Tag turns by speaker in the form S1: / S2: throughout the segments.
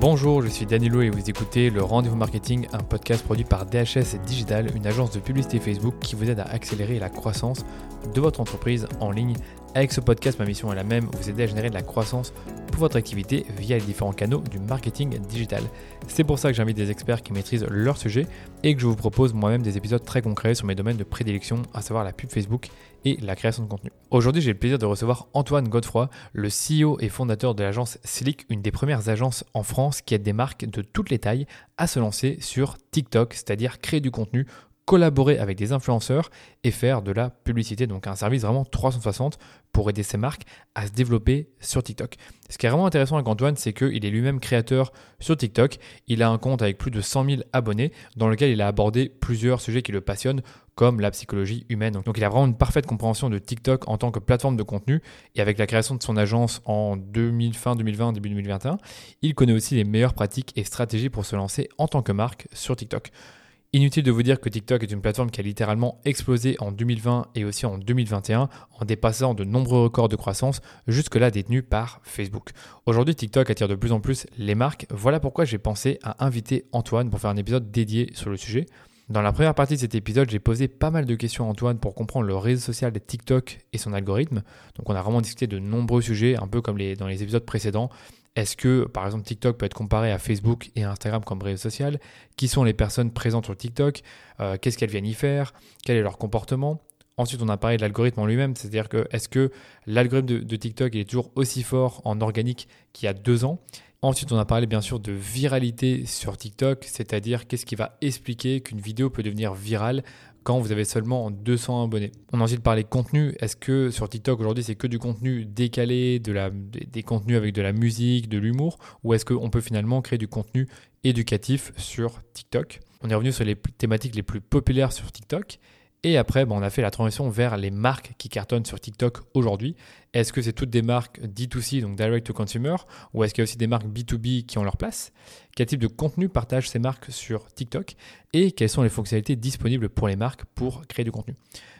S1: Bonjour, je suis Danilo et vous écoutez le Rendez-vous Marketing, un podcast produit par DHS Digital, une agence de publicité Facebook qui vous aide à accélérer la croissance de votre entreprise en ligne. Avec ce podcast, ma mission est la même, vous aider à générer de la croissance pour votre activité via les différents canaux du marketing digital. C'est pour ça que j'invite des experts qui maîtrisent leur sujet et que je vous propose moi-même des épisodes très concrets sur mes domaines de prédilection, à savoir la pub Facebook et la création de contenu. Aujourd'hui, j'ai le plaisir de recevoir Antoine Godefroy, le CEO et fondateur de l'agence Slick, une des premières agences en France qui aide des marques de toutes les tailles à se lancer sur TikTok, c'est-à-dire créer du contenu collaborer avec des influenceurs et faire de la publicité. Donc un service vraiment 360 pour aider ces marques à se développer sur TikTok. Ce qui est vraiment intéressant avec Antoine, c'est qu'il est lui-même créateur sur TikTok. Il a un compte avec plus de 100 000 abonnés dans lequel il a abordé plusieurs sujets qui le passionnent comme la psychologie humaine. Donc il a vraiment une parfaite compréhension de TikTok en tant que plateforme de contenu et avec la création de son agence en 2000, fin 2020, début 2021, il connaît aussi les meilleures pratiques et stratégies pour se lancer en tant que marque sur TikTok. Inutile de vous dire que TikTok est une plateforme qui a littéralement explosé en 2020 et aussi en 2021 en dépassant de nombreux records de croissance jusque-là détenus par Facebook. Aujourd'hui, TikTok attire de plus en plus les marques. Voilà pourquoi j'ai pensé à inviter Antoine pour faire un épisode dédié sur le sujet. Dans la première partie de cet épisode, j'ai posé pas mal de questions à Antoine pour comprendre le réseau social de TikTok et son algorithme. Donc on a vraiment discuté de nombreux sujets, un peu comme dans les épisodes précédents. Est-ce que, par exemple, TikTok peut être comparé à Facebook et Instagram comme réseau social? Qui sont les personnes présentes sur TikTok? Euh, Qu'est-ce qu'elles viennent y faire? Quel est leur comportement? Ensuite, on a parlé de l'algorithme en lui-même, c'est-à-dire que est-ce que l'algorithme de, TikTok est toujours aussi fort en organique qu'il y a deux ans? Ensuite, on a parlé bien sûr de viralité sur TikTok, c'est-à-dire qu'est-ce qui va expliquer qu'une vidéo peut devenir virale quand vous avez seulement 200 abonnés. On a ensuite parlé contenu. Est-ce que sur TikTok aujourd'hui c'est que du contenu décalé, des contenus avec de la musique, de l'humour, ou est-ce qu'on peut finalement créer du contenu éducatif sur TikTok? On est revenu sur les thématiques les plus populaires sur TikTok. Et après, on a fait la transition vers les marques qui cartonnent sur TikTok aujourd'hui. Est-ce que c'est toutes des marques D2C, donc direct to consumer, ou est-ce qu'il y a aussi des marques B2B qui ont leur place? Quel type de contenu partagent ces marques sur TikTok? Et quelles sont les fonctionnalités disponibles pour les marques pour créer du contenu?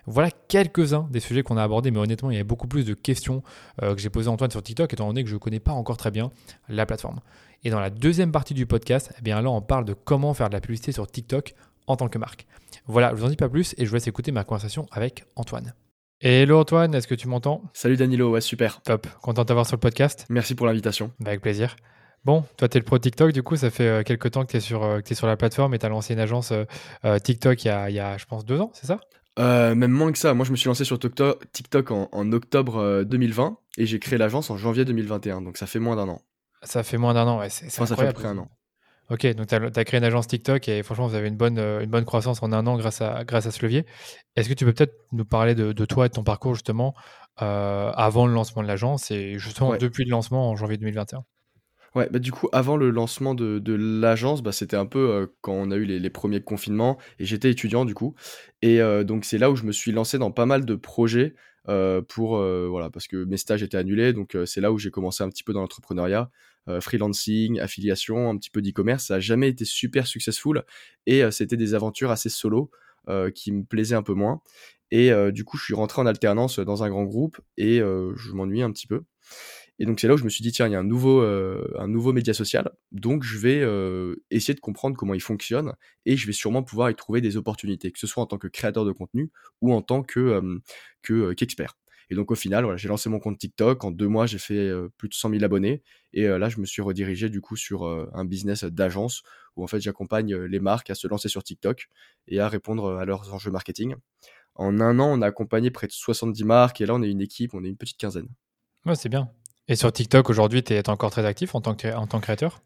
S1: Voilà quelques-uns des sujets qu'on a abordés, mais honnêtement, il y a beaucoup plus de questions euh, que j'ai posées à Antoine sur TikTok, étant donné que je ne connais pas encore très bien la plateforme. Et dans la deuxième partie du podcast, eh bien là, on parle de comment faire de la publicité sur TikTok en tant que marque. Voilà, je vous en dis pas plus et je vous laisse écouter ma conversation avec Antoine. Hello Antoine, est-ce que tu m'entends?
S2: Salut Danilo, ouais super.
S1: Top, content de t'avoir sur le podcast.
S2: Merci pour l'invitation.
S1: Bah, avec plaisir. Bon, toi tu es le pro TikTok, du coup ça fait euh, quelques temps que tu es, sur, euh, es sur la plateforme et tu as lancé une agence euh, TikTok il y, a, il y, a, je pense, deux ans, c'est ça?
S2: Même moins que ça, moi je me suis lancé sur TikTok en, en octobre 2020 et j'ai créé l'agence en janvier 2021, donc ça fait moins d'un an.
S1: Ça fait moins d'un an, ouais, c'est
S2: enfin, Ça fait à peu près un an.
S1: Ok, donc tu as, créé une agence TikTok et franchement, vous avez une bonne, euh, une bonne croissance en un an grâce à, grâce à ce levier. Est-ce que tu peux peut-être nous parler de, toi et de ton parcours justement euh, avant le lancement de l'agence et justement depuis le lancement en janvier 2021
S2: Ouais, bah du coup, avant le lancement de, de l'agence, bah, c'était un peu euh, quand on a eu les, les, premiers confinements et j'étais étudiant du coup. Et donc, c'est là où je me suis lancé dans pas mal de projets pour, voilà, parce que mes stages étaient annulés. Donc, c'est là où j'ai commencé un petit peu dans l'entrepreneuriat. Euh, freelancing, affiliation, un petit peu d'e-commerce. Ça n'a jamais été super successful et euh, c'était des aventures assez solo euh, qui me plaisaient un peu moins. Et du coup, je suis rentré en alternance dans un grand groupe et je m'ennuie un petit peu. Et donc c'est là où je me suis dit tiens il y a un nouveau un nouveau média social donc je vais essayer de comprendre comment il fonctionne et je vais sûrement pouvoir y trouver des opportunités que ce soit en tant que créateur de contenu ou en tant que qu'expert. Et donc au final, voilà, j'ai lancé mon compte TikTok. En deux mois, j'ai fait euh, plus de 100 000 abonnés. Et euh, là, je me suis redirigé du coup sur euh, un business d'agence où en fait j'accompagne les marques à se lancer sur TikTok et à répondre à leurs enjeux marketing. En un an, on a accompagné près de 70 marques et là, on est une équipe, on est une petite quinzaine.
S1: Ouais, c'est bien. Et sur TikTok, aujourd'hui, tu es encore très actif en tant que, en tant que créateur?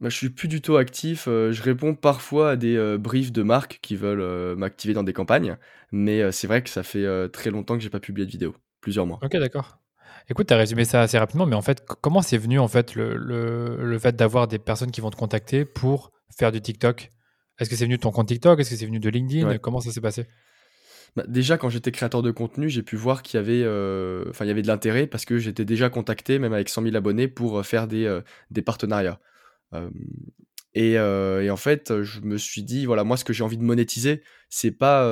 S2: Bah, je suis plus du tout actif. je réponds parfois à des briefs de marques qui veulent m'activer dans des campagnes, mais c'est vrai que ça fait très longtemps que j'ai pas publié de vidéo plusieurs mois.
S1: Ok, d'accord. Écoute, tu as résumé ça assez rapidement, mais en fait, comment c'est venu en fait le, le, fait d'avoir des personnes qui vont te contacter pour faire du TikTok? Est-ce que c'est venu de ton compte TikTok? Est-ce que c'est venu de LinkedIn? Comment ça s'est passé?
S2: Bah, déjà, quand j'étais créateur de contenu, j'ai pu voir qu'il y avait, euh, il y avait de l'intérêt parce que j'étais déjà contacté, même avec 100 000 abonnés, pour euh, faire des, euh, des partenariats. et, et, en fait, je me suis dit, voilà, moi, ce que j'ai envie de monétiser, c'est pas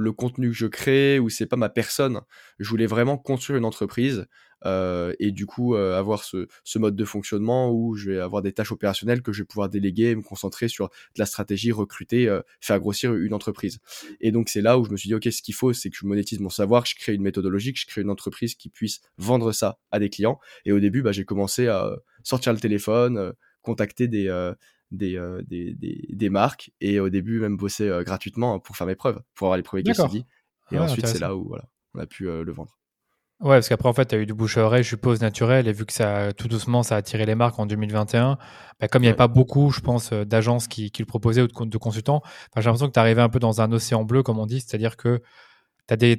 S2: le contenu que je crée ou c'est pas ma personne. Je voulais vraiment construire une entreprise et du coup avoir ce, mode de fonctionnement où je vais avoir des tâches opérationnelles que je vais pouvoir déléguer, me concentrer sur de la stratégie, recruter, faire grossir une entreprise. Et donc c'est là où je me suis dit ok, ce qu'il faut, c'est que je monétise mon savoir, que je crée une méthodologie, que je crée une entreprise qui puisse vendre ça à des clients. Et au début, bah, j'ai commencé à sortir le téléphone, contacter des euh, des, des, des, marques et au début même bosser euh, gratuitement pour faire mes preuves, pour avoir les premiers case studies. Et ah, ensuite, c'est là où voilà, on a pu euh, le vendre.
S1: Ouais, parce qu'après, en fait, tu as eu du bouche à oreille, je suppose, naturel, et vu que ça, tout doucement, ça a attiré les marques en 2021, bah, comme il n'y avait pas beaucoup, je pense, d'agences qui, qui, le proposaient ou de, consultants, j'ai l'impression que tu arrivais un peu dans un océan bleu, comme on dit, c'est-à-dire que tu avais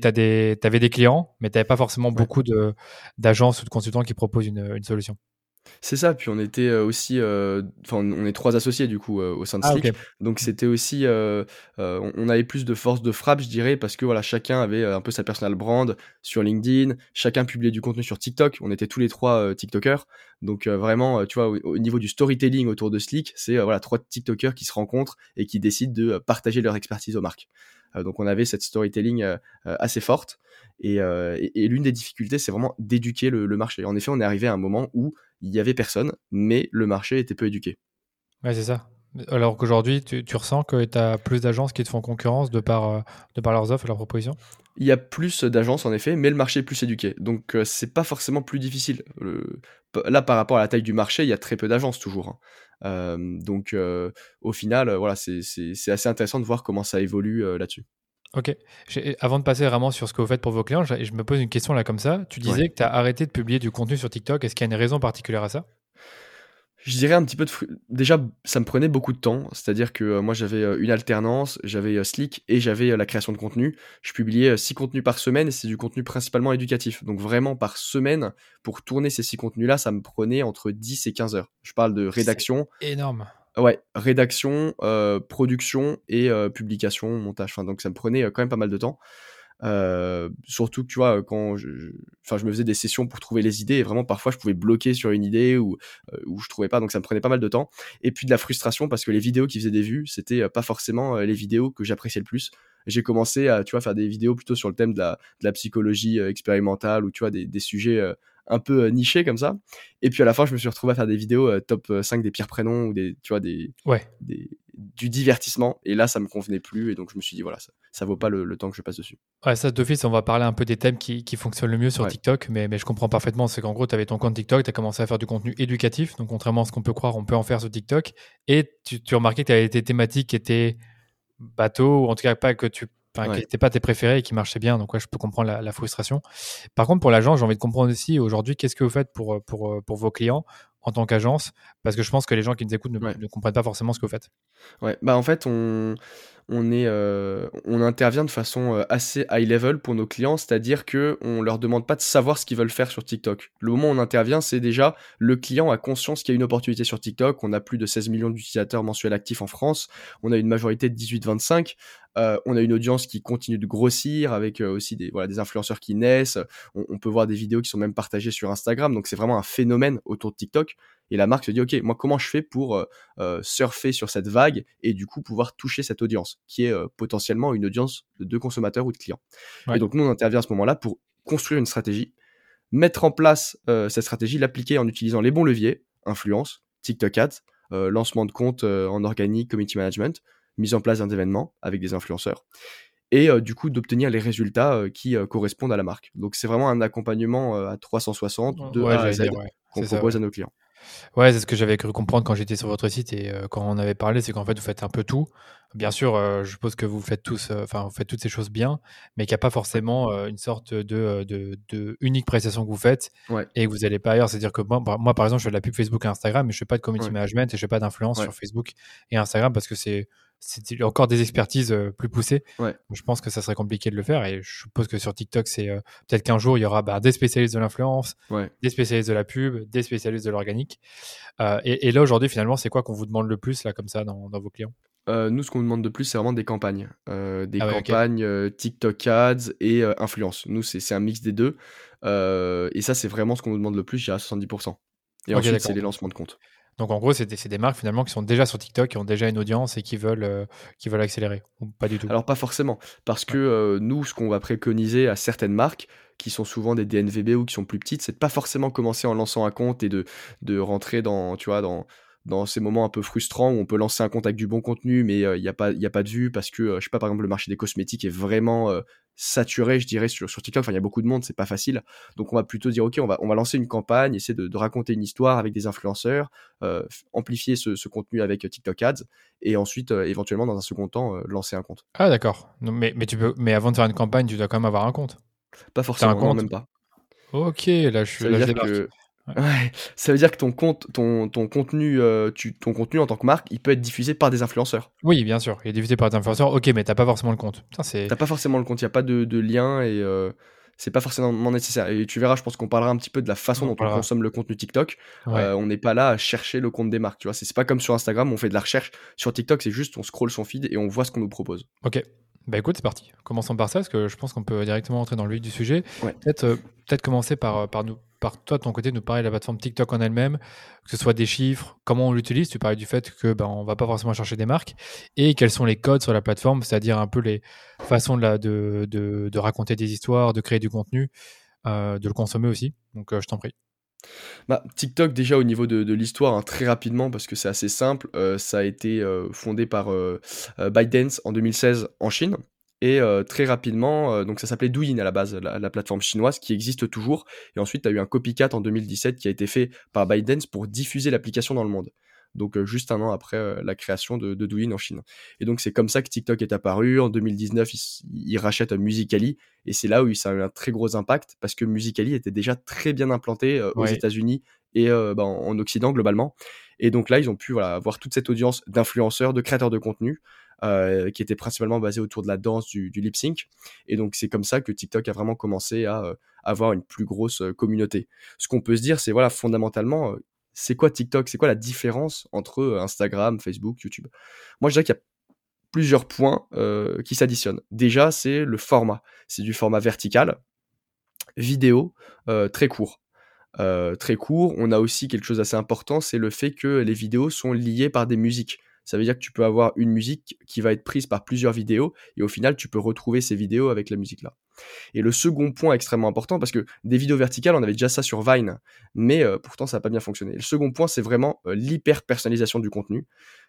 S1: des clients, mais tu n'avais pas forcément beaucoup d'agences ou de consultants qui proposent une, une solution.
S2: C'est ça, puis on était euh, aussi, euh, enfin, on est trois associés du coup euh, au sein de ah, Slick, donc c'était aussi, on avait plus de force de frappe, je dirais, parce que voilà, chacun avait un peu sa personal brand sur LinkedIn, chacun publiait du contenu sur TikTok, on était tous les trois TikTokers, donc vraiment, tu vois, au, niveau du storytelling autour de Slick, c'est voilà trois TikTokers qui se rencontrent et qui décident de partager leur expertise aux marques. Donc on avait cette storytelling assez forte, et, l'une des difficultés, c'est vraiment d'éduquer le, le marché. En effet, on est arrivé à un moment où il y avait personne, mais le marché était peu éduqué.
S1: Ouais, c'est ça. Alors qu'aujourd'hui, tu, ressens que tu as plus d'agences qui te font concurrence de par, euh, de par leurs offres et leurs propositions?
S2: Il y a plus d'agences en effet, mais le marché est plus éduqué. Donc euh, c'est pas forcément plus difficile. Là, par rapport à la taille du marché, il y a très peu d'agences toujours. Hein. Donc au final, voilà, c'est assez intéressant de voir comment ça évolue là-dessus.
S1: Ok. Avant de passer vraiment sur ce que vous faites pour vos clients, je me pose une question là comme ça. Tu disais que tu as arrêté de publier du contenu sur TikTok. Est-ce qu'il y a une raison particulière à ça?
S2: Je dirais un petit peu de déjà ça me prenait beaucoup de temps. C'est-à-dire que euh, moi j'avais euh, une alternance j'avais euh, Slick et j'avais la création de contenu. Je publiais six contenus par semaine et c'est du contenu principalement éducatif. Donc vraiment par semaine pour tourner ces six contenus là ça me prenait entre 10 et 15 heures. Je parle de rédaction.
S1: Énorme.
S2: Ouais, rédaction, production et publication, montage. Enfin, donc ça me prenait quand même pas mal de temps. Surtout que tu vois, quand je, je me faisais des sessions pour trouver les idées et vraiment parfois je pouvais bloquer sur une idée ou où je trouvais pas, donc ça me prenait pas mal de temps. Et puis de la frustration parce que les vidéos qui faisaient des vues, c'était pas forcément les vidéos que j'appréciais le plus. J'ai commencé à, tu vois, faire des vidéos plutôt sur le thème de la, de la psychologie expérimentale ou tu vois des, des sujets un peu euh, niché comme ça. Et puis à la fin, je me suis retrouvé à faire des vidéos euh, top 5 euh, des pires prénoms ou des, tu vois, des,
S1: ouais.
S2: des, du divertissement. Et là, ça me convenait plus. Et donc, je me suis dit, voilà, ça, ça vaut pas le, temps que je passe dessus.
S1: Ouais, ça, d'office, on va parler un peu des thèmes qui, qui fonctionnent le mieux sur TikTok. Mais, mais je comprends parfaitement. C'est qu'en gros, tu avais ton compte TikTok, tu as commencé à faire du contenu éducatif. Donc, contrairement à ce qu'on peut croire, on peut en faire sur TikTok. Et tu, tu remarquais que tu avais des thématiques qui étaient bateau, ou en tout cas pas que tu qui n'étaient pas tes préférés et qui marchaient bien. Donc, ouais, je peux comprendre la, frustration. Par contre, pour l'agence, j'ai envie de comprendre aussi aujourd'hui, qu'est-ce que vous faites pour, pour, pour vos clients en tant qu'agence? Parce que je pense que les gens qui nous écoutent ne, ne, comprennent pas forcément ce que vous faites.
S2: Ouais, bah en fait, on, on, est, euh, on intervient de façon euh, assez high level pour nos clients, c'est-à-dire que on leur demande pas de savoir ce qu'ils veulent faire sur TikTok. Le moment où on intervient, c'est déjà le client a conscience qu'il y a une opportunité sur TikTok. On a plus de 16 millions d'utilisateurs mensuels actifs en France. On a une majorité de 18-25. Euh, on a une audience qui continue de grossir avec aussi des, voilà, des influenceurs qui naissent. On, on, peut voir des vidéos qui sont même partagées sur Instagram. Donc c'est vraiment un phénomène autour de TikTok. Et la marque se dit, OK, moi, comment je fais pour euh, euh, surfer sur cette vague et du coup pouvoir toucher cette audience, qui est euh, potentiellement une audience de consommateurs ou de clients. Et donc, nous, on intervient à ce moment-là pour construire une stratégie, mettre en place cette stratégie, l'appliquer en utilisant les bons leviers, influence, TikTok Ads, lancement de compte en organique, community management, mise en place d'un événement avec des influenceurs et du coup d'obtenir les résultats qui correspondent à la marque. Donc c'est vraiment un accompagnement à 360 de A à Z qu'on propose à nos clients.
S1: Ouais, c'est ce que j'avais cru comprendre quand j'étais sur votre site et euh, quand on avait parlé, c'est qu'en fait vous faites un peu tout. Bien sûr, euh, je suppose que vous faites tous, euh, enfin vous faites toutes ces choses bien, mais qu'il n'y a pas forcément une sorte de, de, unique prestation que vous faites et que vous n'allez pas ailleurs. C'est-à-dire que moi, moi, par exemple, je fais de la pub Facebook et Instagram, mais je fais pas de community management et je fais pas d'influence sur Facebook et Instagram parce que c'est encore des expertises euh, plus poussées. Je pense que ça serait compliqué de le faire et je suppose que sur TikTok, c'est euh, peut-être qu'un jour, il y aura bah, des spécialistes de l'influence, des spécialistes de la pub, des spécialistes de l'organique. Euh, et, là, aujourd'hui, finalement, c'est quoi qu'on vous demande le plus, là, comme ça, dans, vos clients?
S2: Nous, ce qu'on nous demande de plus, c'est vraiment des campagnes. des ah campagnes TikTok Ads et influence. Nous, c'est un mix des deux. et ça, c'est vraiment ce qu'on nous demande le plus, j'ai à 70%. Et ensuite, c'est les lancements de compte.
S1: Donc en gros, c'est des, marques finalement qui sont déjà sur TikTok, qui ont déjà une audience et qui veulent, euh, qui veulent accélérer. Ou pas du tout?
S2: Alors pas forcément, parce que euh, nous, ce qu'on va préconiser à certaines marques qui sont souvent des DNVB ou qui sont plus petites, c'est de pas forcément commencer en lançant un compte et de, de rentrer dans, tu vois, dans, dans ces moments un peu frustrants où on peut lancer un compte avec du bon contenu, mais il n'y a, pas, y a pas de vue parce que, je sais pas, par exemple, le marché des cosmétiques est vraiment saturé, je dirais, sur, sur TikTok. Enfin, il y a beaucoup de monde, c'est pas facile. Donc, on va plutôt dire, OK, on va, on va lancer une campagne, essayer de, raconter une histoire avec des influenceurs, amplifier ce, contenu avec TikTok Ads, et ensuite, éventuellement, dans un second temps, lancer un compte.
S1: Ah, d'accord. Mais, mais, tu peux, mais avant de faire une campagne, tu dois quand même avoir un compte.
S2: Pas forcément, un compte même pas.
S1: Ok, là, je suis
S2: Ouais. Ça veut dire que ton compte, ton, ton contenu, euh, tu, ton contenu en tant que marque, il peut être diffusé par des influenceurs.
S1: Oui, bien sûr, il est diffusé par des influenceurs. Ok, mais t'as pas forcément le compte.
S2: T'as pas forcément le compte, il n'y a pas de, de lien et euh, c'est pas forcément nécessaire. Et tu verras, je pense qu'on parlera un petit peu de la façon dont on consomme le contenu TikTok. Euh, on n'est pas là à chercher le compte des marques, tu vois. C'est pas comme sur Instagram, on fait de la recherche. Sur TikTok, c'est juste on scroll son feed et on voit ce qu'on nous propose.
S1: Ok. Bah écoute, c'est parti. Commençons par ça, parce que je pense qu'on peut directement entrer dans le vif du sujet. Peut-être peut commencer par, par nous par toi de ton côté nous parler de la plateforme TikTok en elle-même, que ce soit des chiffres, comment on l'utilise. Tu parlais du fait que ben on va pas forcément chercher des marques et quels sont les codes sur la plateforme, c'est-à-dire un peu les façons de, la, de, de, raconter des histoires, de créer du contenu, euh, de le consommer aussi. Donc euh, je t'en prie.
S2: Bah, TikTok déjà au niveau de, l'histoire hein, très rapidement parce que c'est assez simple euh, ça a été fondé par ByteDance en 2016 en Chine et euh, très rapidement, euh, donc ça s'appelait Douyin à la base, la, plateforme chinoise qui existe toujours. Et ensuite, tu as eu un copycat en 2017 qui a été fait par ByteDance pour diffuser l'application dans le monde. Donc euh, juste un an après la création de, de, Douyin en Chine. Et donc c'est comme ça que TikTok est apparu. En 2019, il, rachète Musicali et c'est là où ça a eu un très gros impact parce que Musicali était déjà très bien implanté aux États-Unis et bah, en Occident globalement. Et donc là, ils ont pu voilà, avoir toute cette audience d'influenceurs, de créateurs de contenu euh, qui était principalement basé autour de la danse, du, lip sync. Et donc c'est comme ça que TikTok a vraiment commencé à euh, avoir une plus grosse euh, communauté. Ce qu'on peut se dire, c'est voilà fondamentalement, c'est quoi TikTok? C'est quoi la différence entre Instagram, Facebook, YouTube? Moi je dirais qu'il y a plusieurs points qui s'additionnent. Déjà, c'est le format. C'est du format vertical, vidéo, très court. très court. On a aussi quelque chose d'assez important, c'est le fait que les vidéos sont liées par des musiques. Ça veut dire que tu peux avoir une musique qui va être prise par plusieurs vidéos et au final, tu peux retrouver ces vidéos avec la musique là. Et le second point extrêmement important, parce que des vidéos verticales, on avait déjà ça sur Vine, mais euh, pourtant ça n'a pas bien fonctionné. Le second point, c'est vraiment euh, l'hyper personnalisation du contenu.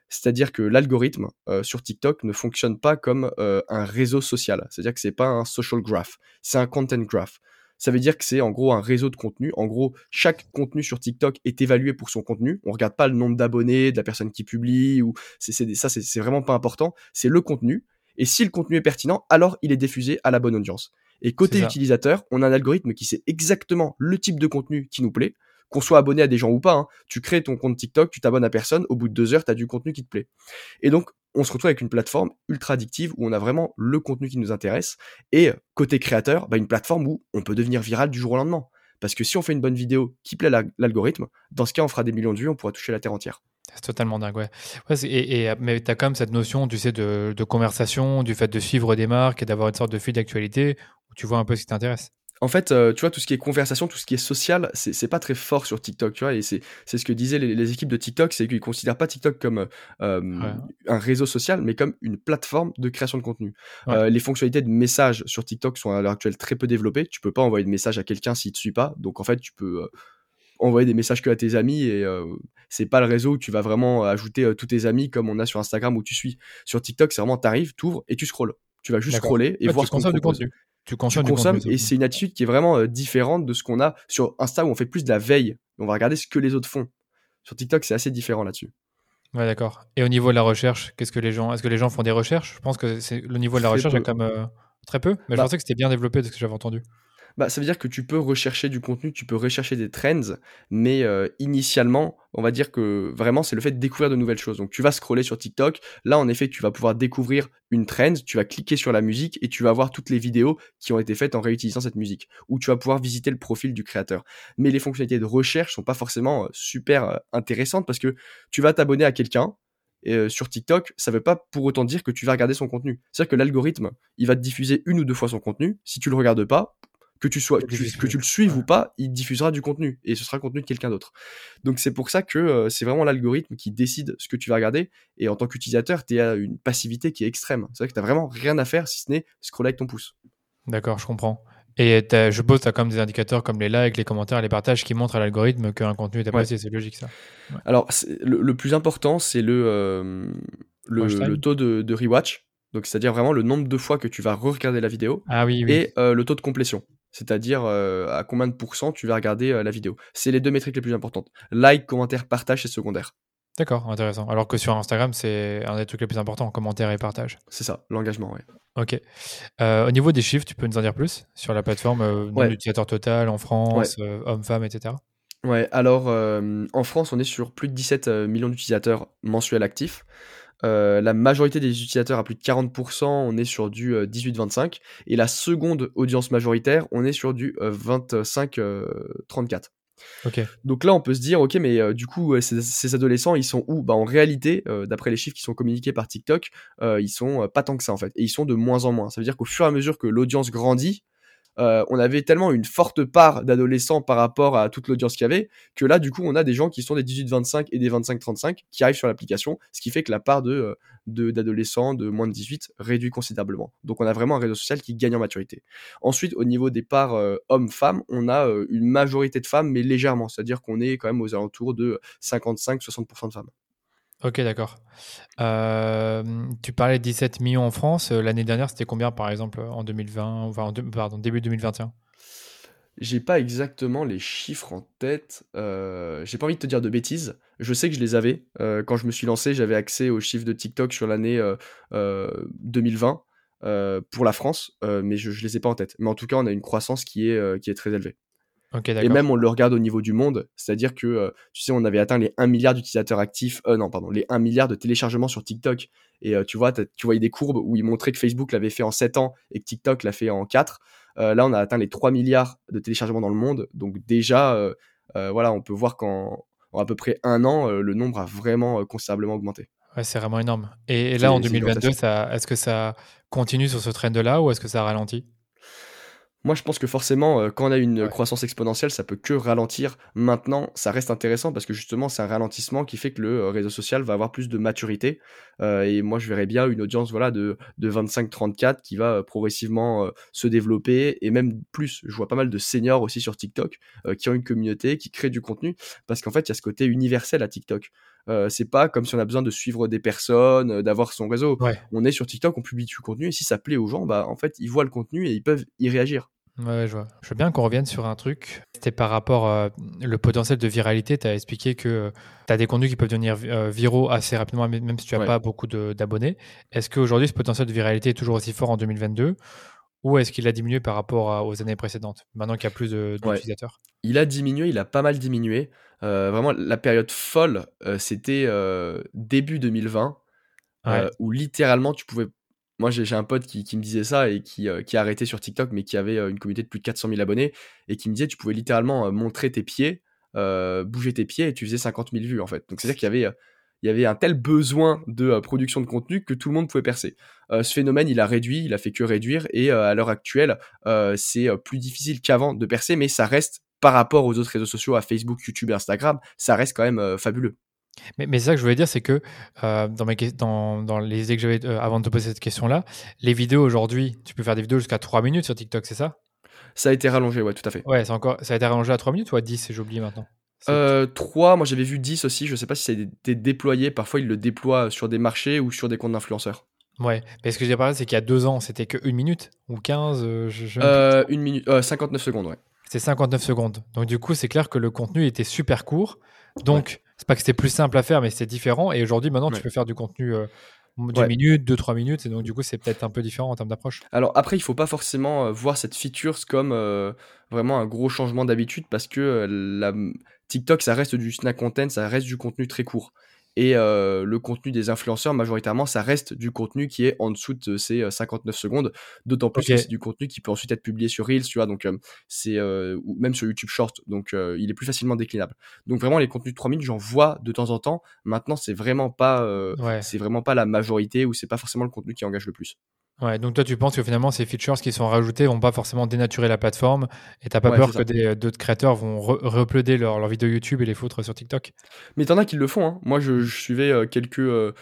S2: C'est-à-dire que l'algorithme euh, sur TikTok ne fonctionne pas comme un réseau social. C'est-à-dire que c'est pas un social graph, c'est un content graph. Ça veut dire que c'est en gros un réseau de contenu. En gros, chaque contenu sur TikTok est évalué pour son contenu. On regarde pas le nombre d'abonnés de la personne qui publie ou c'est, ça, c'est vraiment pas important. C'est le contenu. Et si le contenu est pertinent, alors il est diffusé à la bonne audience. Et côté utilisateur, on a un algorithme qui sait exactement le type de contenu qui nous plaît qu'on soit abonné à des gens ou pas, hein. tu crées ton compte TikTok, tu t'abonnes à personne, au bout de deux heures, tu as du contenu qui te plaît. Et donc, on se retrouve avec une plateforme ultra addictive où on a vraiment le contenu qui nous intéresse. Et côté créateur, bah, une plateforme où on peut devenir viral du jour au lendemain. Parce que si on fait une bonne vidéo qui plaît l'algorithme, dans ce cas, on fera des millions de vues, on pourra toucher la Terre entière.
S1: C'est totalement dingue, ouais. et, mais tu as quand même cette notion, tu sais, de, de conversation, du fait de suivre des marques et d'avoir une sorte de fil d'actualité où tu vois un peu ce qui t'intéresse
S2: en fait, euh, tu vois, tout ce qui est conversation, tout ce qui est social, c'est pas très fort sur TikTok, tu vois, et c'est ce que disaient les, équipes de TikTok, c'est qu'ils considèrent pas TikTok comme euh, un réseau social, mais comme une plateforme de création de contenu. Euh, les fonctionnalités de message sur TikTok sont à l'heure actuelle très peu développées. Tu peux pas envoyer de message à quelqu'un s'il te suit pas, donc en fait, tu peux envoyer des messages que à tes amis et c'est pas le réseau où tu vas vraiment ajouter tous tes amis comme on a sur Instagram où tu suis. Sur TikTok, c'est vraiment t'arrives, t'ouvres et tu scrolles. Tu vas juste scroller et voir ce qu'on du contenu
S1: tu consommes,
S2: et c'est une attitude qui est vraiment euh, différente de ce qu'on a sur Insta où on fait plus de la veille. On va regarder ce que les autres font. Sur TikTok, c'est assez différent là-dessus.
S1: Ouais, d'accord. Et au niveau de la recherche, qu'est-ce que les gens, est-ce que les gens font des recherches? Je pense que c'est le niveau de la recherche est quand même euh, très peu, mais je bah pensais que c'était bien développé de ce que j'avais entendu
S2: bah, ça veut dire que tu peux rechercher du contenu, tu peux rechercher des trends, mais euh, initialement, on va dire que vraiment, c'est le fait de découvrir de nouvelles choses. Donc, tu vas scroller sur TikTok. Là, en effet, tu vas pouvoir découvrir une trend, tu vas cliquer sur la musique et tu vas voir toutes les vidéos qui ont été faites en réutilisant cette musique. Ou tu vas pouvoir visiter le profil du créateur. Mais les fonctionnalités de recherche sont pas forcément euh, super euh, intéressantes parce que tu vas t'abonner à quelqu'un, et sur TikTok, ça veut pas pour autant dire que tu vas regarder son contenu. C'est-à-dire que l'algorithme, il va te diffuser une ou deux fois son contenu. Si tu le regardes pas, que tu sois que tu le suives ou pas, il diffusera du contenu et ce sera le contenu de quelqu'un d'autre. Donc c'est pour ça que euh, c'est vraiment l'algorithme qui décide ce que tu vas regarder et en tant qu'utilisateur, tu as une passivité qui est extrême. C'est vrai que tu vraiment rien à faire si ce n'est scroller avec ton pouce.
S1: D'accord, je comprends. Et je que tu as comme des indicateurs comme les likes, les commentaires, les partages qui montrent à l'algorithme qu'un contenu est apprécié. C'est logique ça.
S2: Alors, le, plus important, c'est le, euh, le, taux de, de rewatch. Donc, c'est-à-dire vraiment le nombre de fois que tu vas re-regarder la vidéo.
S1: Ah oui, oui.
S2: Et euh, le taux de complétion. C'est-à-dire euh, à combien de pourcents tu vas regarder la vidéo. C'est les deux métriques les plus importantes. Like, commentaire, partage, c'est secondaire.
S1: D'accord, intéressant. Alors que sur Instagram, c'est un des trucs les plus importants, commentaire et partage.
S2: C'est ça, l'engagement, oui.
S1: Ok. Euh, au niveau des chiffres, tu peux nous en dire plus sur la plateforme, euh, nombre d'utilisateurs total en France, euh, hommes, femmes, etc.
S2: Ouais, alors en France, on est sur plus de 17 millions d'utilisateurs mensuels actifs. La majorité des utilisateurs à plus de 40%, on est sur du 18-25. Et la seconde audience majoritaire, on est sur du 25-34. Donc là, on peut se dire, ok, mais euh, du coup, ces, adolescents, ils sont où? Bah en réalité, euh, d'après les chiffres qui sont communiqués par TikTok, euh, ils sont pas tant que ça en fait, et ils sont de moins en moins. Ça veut dire qu'au fur et à mesure que l'audience grandit, euh, on avait tellement une forte part d'adolescents par rapport à toute l'audience qu'il y avait, que là, du coup, on a des gens qui sont des 18-25 et des 25-35 qui arrivent sur l'application, ce qui fait que la part de, euh, d'adolescents de, moins de 18 réduit considérablement. Donc on a vraiment un réseau social qui gagne en maturité. Ensuite, au niveau des parts euh, hommes-femmes, on a une majorité de femmes, mais légèrement, c'est-à-dire qu'on est quand même aux alentours de 55-60% de femmes.
S1: Ok, d'accord. Euh, tu parlais de 17 millions en France. Euh, l'année dernière, c'était combien, par exemple, en 2020, enfin, en début 2021
S2: J'ai pas exactement les chiffres en tête. Euh, J'ai pas envie de te dire de bêtises. Je sais que je les avais. Euh, quand je me suis lancé, j'avais accès aux chiffres de TikTok sur l'année 2020 pour la France, mais je, je les ai pas en tête. Mais en tout cas, on a une croissance qui est, qui est très élevée et même on le regarde au niveau du monde, c'est-à-dire que euh, tu sais on avait atteint les 1 milliard d'utilisateurs actifs, euh, non pardon, les 1 milliard de téléchargements sur TikTok et euh, tu vois tu voyais des courbes où ils montraient que Facebook l'avait fait en 7 ans et que TikTok l'a fait en 4. là on a atteint les 3 milliards de téléchargements dans le monde, donc déjà voilà, on peut voir qu'en à peu près un an le nombre a vraiment considérablement augmenté.
S1: Ouais, c'est vraiment énorme. Et, là en 2022, est-ce que ça continue sur ce trend là ou est-ce que ça ralentit?
S2: Moi, je pense que forcément, euh, quand on a une croissance exponentielle, ça peut que ralentir. Maintenant, ça reste intéressant parce que justement, c'est un ralentissement qui fait que le euh, réseau social va avoir plus de maturité. Euh, et moi, je verrais bien une audience voilà, de, de 25-34 qui va progressivement se développer et même plus. Je vois pas mal de seniors aussi sur TikTok qui ont une communauté, qui créent du contenu parce qu'en fait, il y a ce côté universel à TikTok. c'est pas comme si on a besoin de suivre des personnes, d'avoir son réseau. On est sur TikTok, on publie du contenu et si ça plaît aux gens, bah en fait ils voient le contenu et ils peuvent y réagir.
S1: Ouais, je vois. Je veux bien qu'on revienne sur un truc. C'était par rapport euh, le potentiel de viralité. Tu as expliqué que euh, tu as des contenus qui peuvent devenir euh, viraux assez rapidement, même si tu n'as pas beaucoup d'abonnés. Est-ce qu'aujourd'hui, ce potentiel de viralité est toujours aussi fort en 2022 ou est-ce qu'il a diminué par rapport aux années précédentes, maintenant qu'il y a plus d'utilisateurs?
S2: Il a diminué, il a pas mal diminué. vraiment, la période folle, c'était début 2020, où littéralement tu pouvais moi, j'ai un pote qui, me disait ça et qui, euh, qui a arrêté sur TikTok, mais qui avait euh, une communauté de plus de 400 000 abonnés et qui me disait tu pouvais littéralement euh, montrer tes pieds, bouger tes pieds et tu faisais 50 000 vues en fait. Donc, c'est-à-dire qu'il y avait il y avait un tel besoin de production de contenu que tout le monde pouvait percer. ce phénomène, il a réduit, il a fait que réduire, et à l'heure actuelle, c'est plus difficile qu'avant de percer, mais ça reste, par rapport aux autres réseaux sociaux, à Facebook, YouTube et Instagram, ça reste quand même fabuleux.
S1: Mais, mais c'est ça que je voulais dire, c'est que euh, dans, mes, dans, dans, les idées que j'avais euh, avant de te poser cette question-là, les vidéos aujourd'hui, tu peux faire des vidéos jusqu'à 3 minutes sur TikTok, c'est ça?
S2: Ça a été rallongé, ouais, tout à fait.
S1: Ouais, encore, ça a été rallongé à 3 minutes ou à 10, j'ai oublié maintenant?
S2: Euh, 3, moi j'avais vu 10 aussi, je sais pas si ça a été déployé, parfois ils le déploient sur des marchés ou sur des comptes d'influenceurs.
S1: Ouais, mais ce que j'ai parlé, c'est qu'il y a 2 ans, c'était que 1 minute ou 15
S2: euh, je, euh, une minute, 59 secondes, ouais.
S1: C'est 59 secondes. Donc du coup, c'est clair que le contenu était super court. Donc, c'est pas que c'était plus simple à faire, mais c'est différent. Et aujourd'hui, maintenant, tu peux faire du contenu euh, d'une minute, deux, trois minutes. Et donc, du coup, c'est peut-être un peu différent en termes d'approche.
S2: Alors, après, il faut pas forcément euh, voir cette feature comme euh, vraiment un gros changement d'habitude parce que la... TikTok, ça reste du snack content, ça reste du contenu très court. Et euh, le contenu des influenceurs, majoritairement, ça reste du contenu qui est en dessous de ces 59 euh, secondes. D'autant plus que c'est du contenu qui peut ensuite être publié sur Reels, tu vois, donc euh, c'est ou même sur YouTube Short, donc il est plus facilement déclinable. Donc vraiment, les contenus de 3 minutes, j'en vois de temps en temps. Maintenant, c'est vraiment pas, c'est vraiment pas la majorité ou c'est pas forcément le contenu qui engage le plus.
S1: Ouais, donc toi, tu penses que finalement, ces features qui sont rajoutés vont pas forcément dénaturer la plateforme et t'as pas peur que d'autres créateurs vont re leurs leur vidéos YouTube et les foutre sur TikTok?
S2: Mais t'en as qui le font. Hein. Moi, je, suivais euh, quelques, euh,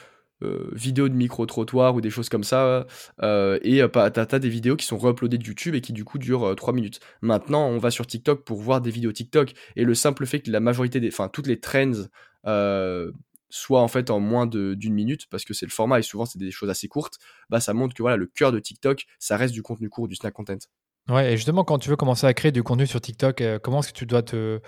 S2: vidéos de micro-trottoir ou des choses comme ça. et tu as, des vidéos qui sont re-uploadées de YouTube et qui du coup durent 3 minutes. Maintenant, on va sur TikTok pour voir des vidéos TikTok. Et le simple fait que la majorité des. Enfin, toutes les trends soit en fait en moins d'une minute parce que c'est le format et souvent c'est des choses assez courtes, bah ça montre que voilà le cœur de TikTok, ça reste du contenu court, du snack content.
S1: Ouais, et justement quand tu veux commencer à créer du contenu sur TikTok, euh, comment est-ce que tu dois te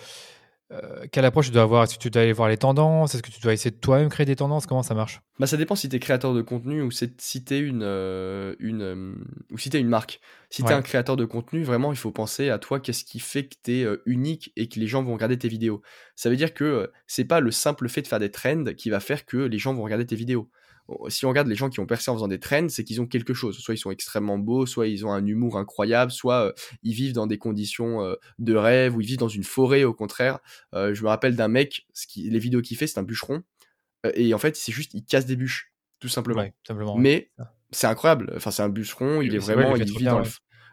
S1: euh, quelle approche tu dois avoir? Est-ce que tu dois aller voir les tendances? Est-ce que tu dois essayer de toi-même créer des tendances? Comment ça marche?
S2: Bah, Ça dépend si tu es créateur de contenu ou si tu es une, euh, une, euh, ou si es une marque. Si tu es un créateur de contenu, vraiment, il faut penser à toi, qu'est-ce qui fait que tu es unique et que les gens vont regarder tes vidéos. Ça veut dire que c'est pas le simple fait de faire des trends qui va faire que les gens vont regarder tes vidéos si on regarde les gens qui ont percé en faisant des trends, c'est qu'ils ont quelque chose. Soit ils sont extrêmement beaux, soit ils ont un humour incroyable, soit euh, ils vivent dans des conditions euh, de rêve, ou ils vivent dans une forêt au contraire. Euh, je me rappelle d'un mec, ce qui, les vidéos qu'il fait, c'est un bûcheron. et en fait, c'est juste, il casse des bûches, tout simplement. Mais c'est incroyable. Enfin, c'est un bûcheron, il est vraiment, il, vit dans, le,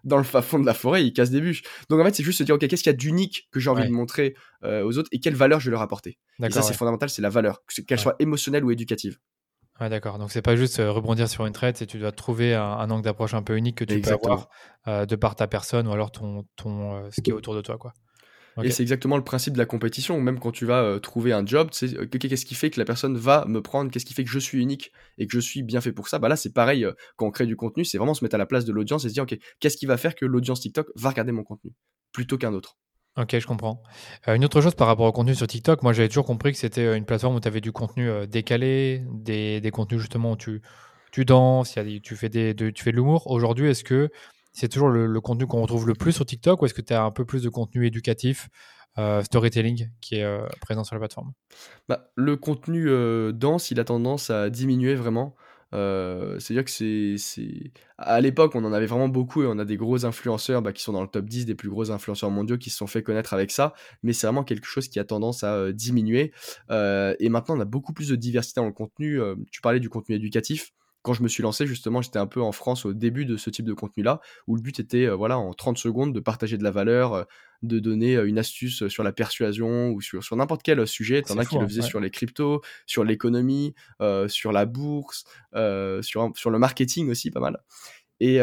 S2: dans le fond de la forêt, il casse des bûches. Donc en fait, c'est juste se dire, ok, qu'est-ce qu'il y a d'unique que j'ai envie de montrer aux autres et quelle valeur je vais leur apporter? Et ça, c'est fondamental, c'est la valeur, qu'elle soit émotionnelle ou éducative.
S1: Ouais, d'accord. Donc, c'est pas juste euh, rebondir sur une traite, c'est tu dois trouver un, angle d'approche un peu unique que tu peux avoir euh, de par ta personne ou alors ton, ton, euh, ce qui est autour de toi. Quoi.
S2: Et c'est exactement le principe de la compétition. Même quand tu vas trouver un job, c'est qu'est-ce qui fait que la personne va me prendre, qu'est-ce qui fait que je suis unique et que je suis bien fait pour ça? Bah là, c'est pareil quand on crée du contenu, c'est vraiment se mettre à la place de l'audience et se dire, ok, qu'est-ce qui va faire que l'audience TikTok va regarder mon contenu plutôt qu'un autre?
S1: Ok, je comprends. Euh, une autre chose par rapport au contenu sur TikTok, moi j'avais toujours compris que c'était euh, une plateforme où tu avais du contenu euh, décalé, des, des, contenus justement où tu, tu danses, y a tu, fais des, de, tu fais de l'humour. Aujourd'hui, est-ce que c'est toujours le, contenu qu'on retrouve le plus sur TikTok ou est-ce que tu as un peu plus de contenu éducatif, storytelling qui est présent sur la plateforme?
S2: Bah, Le contenu danse, il a tendance à diminuer vraiment. Euh, c'est-à-dire que c'est. À l'époque, on en avait vraiment beaucoup et on a des gros influenceurs bah, qui sont dans le top 10 des plus gros influenceurs mondiaux qui se sont fait connaître avec ça, mais c'est vraiment quelque chose qui a tendance à euh, diminuer. Euh, et maintenant, on a beaucoup plus de diversité dans le contenu. tu parlais du contenu éducatif quand je me suis lancé, justement, j'étais un peu en France au début de ce type de contenu-là, où le but était, voilà, en 30 secondes, de partager de la valeur, de donner une astuce sur la persuasion ou sur, sur n'importe quel sujet. T'en as qui le faisaient sur les cryptos, sur l'économie, sur la bourse, sur, sur le marketing aussi, pas mal. Et,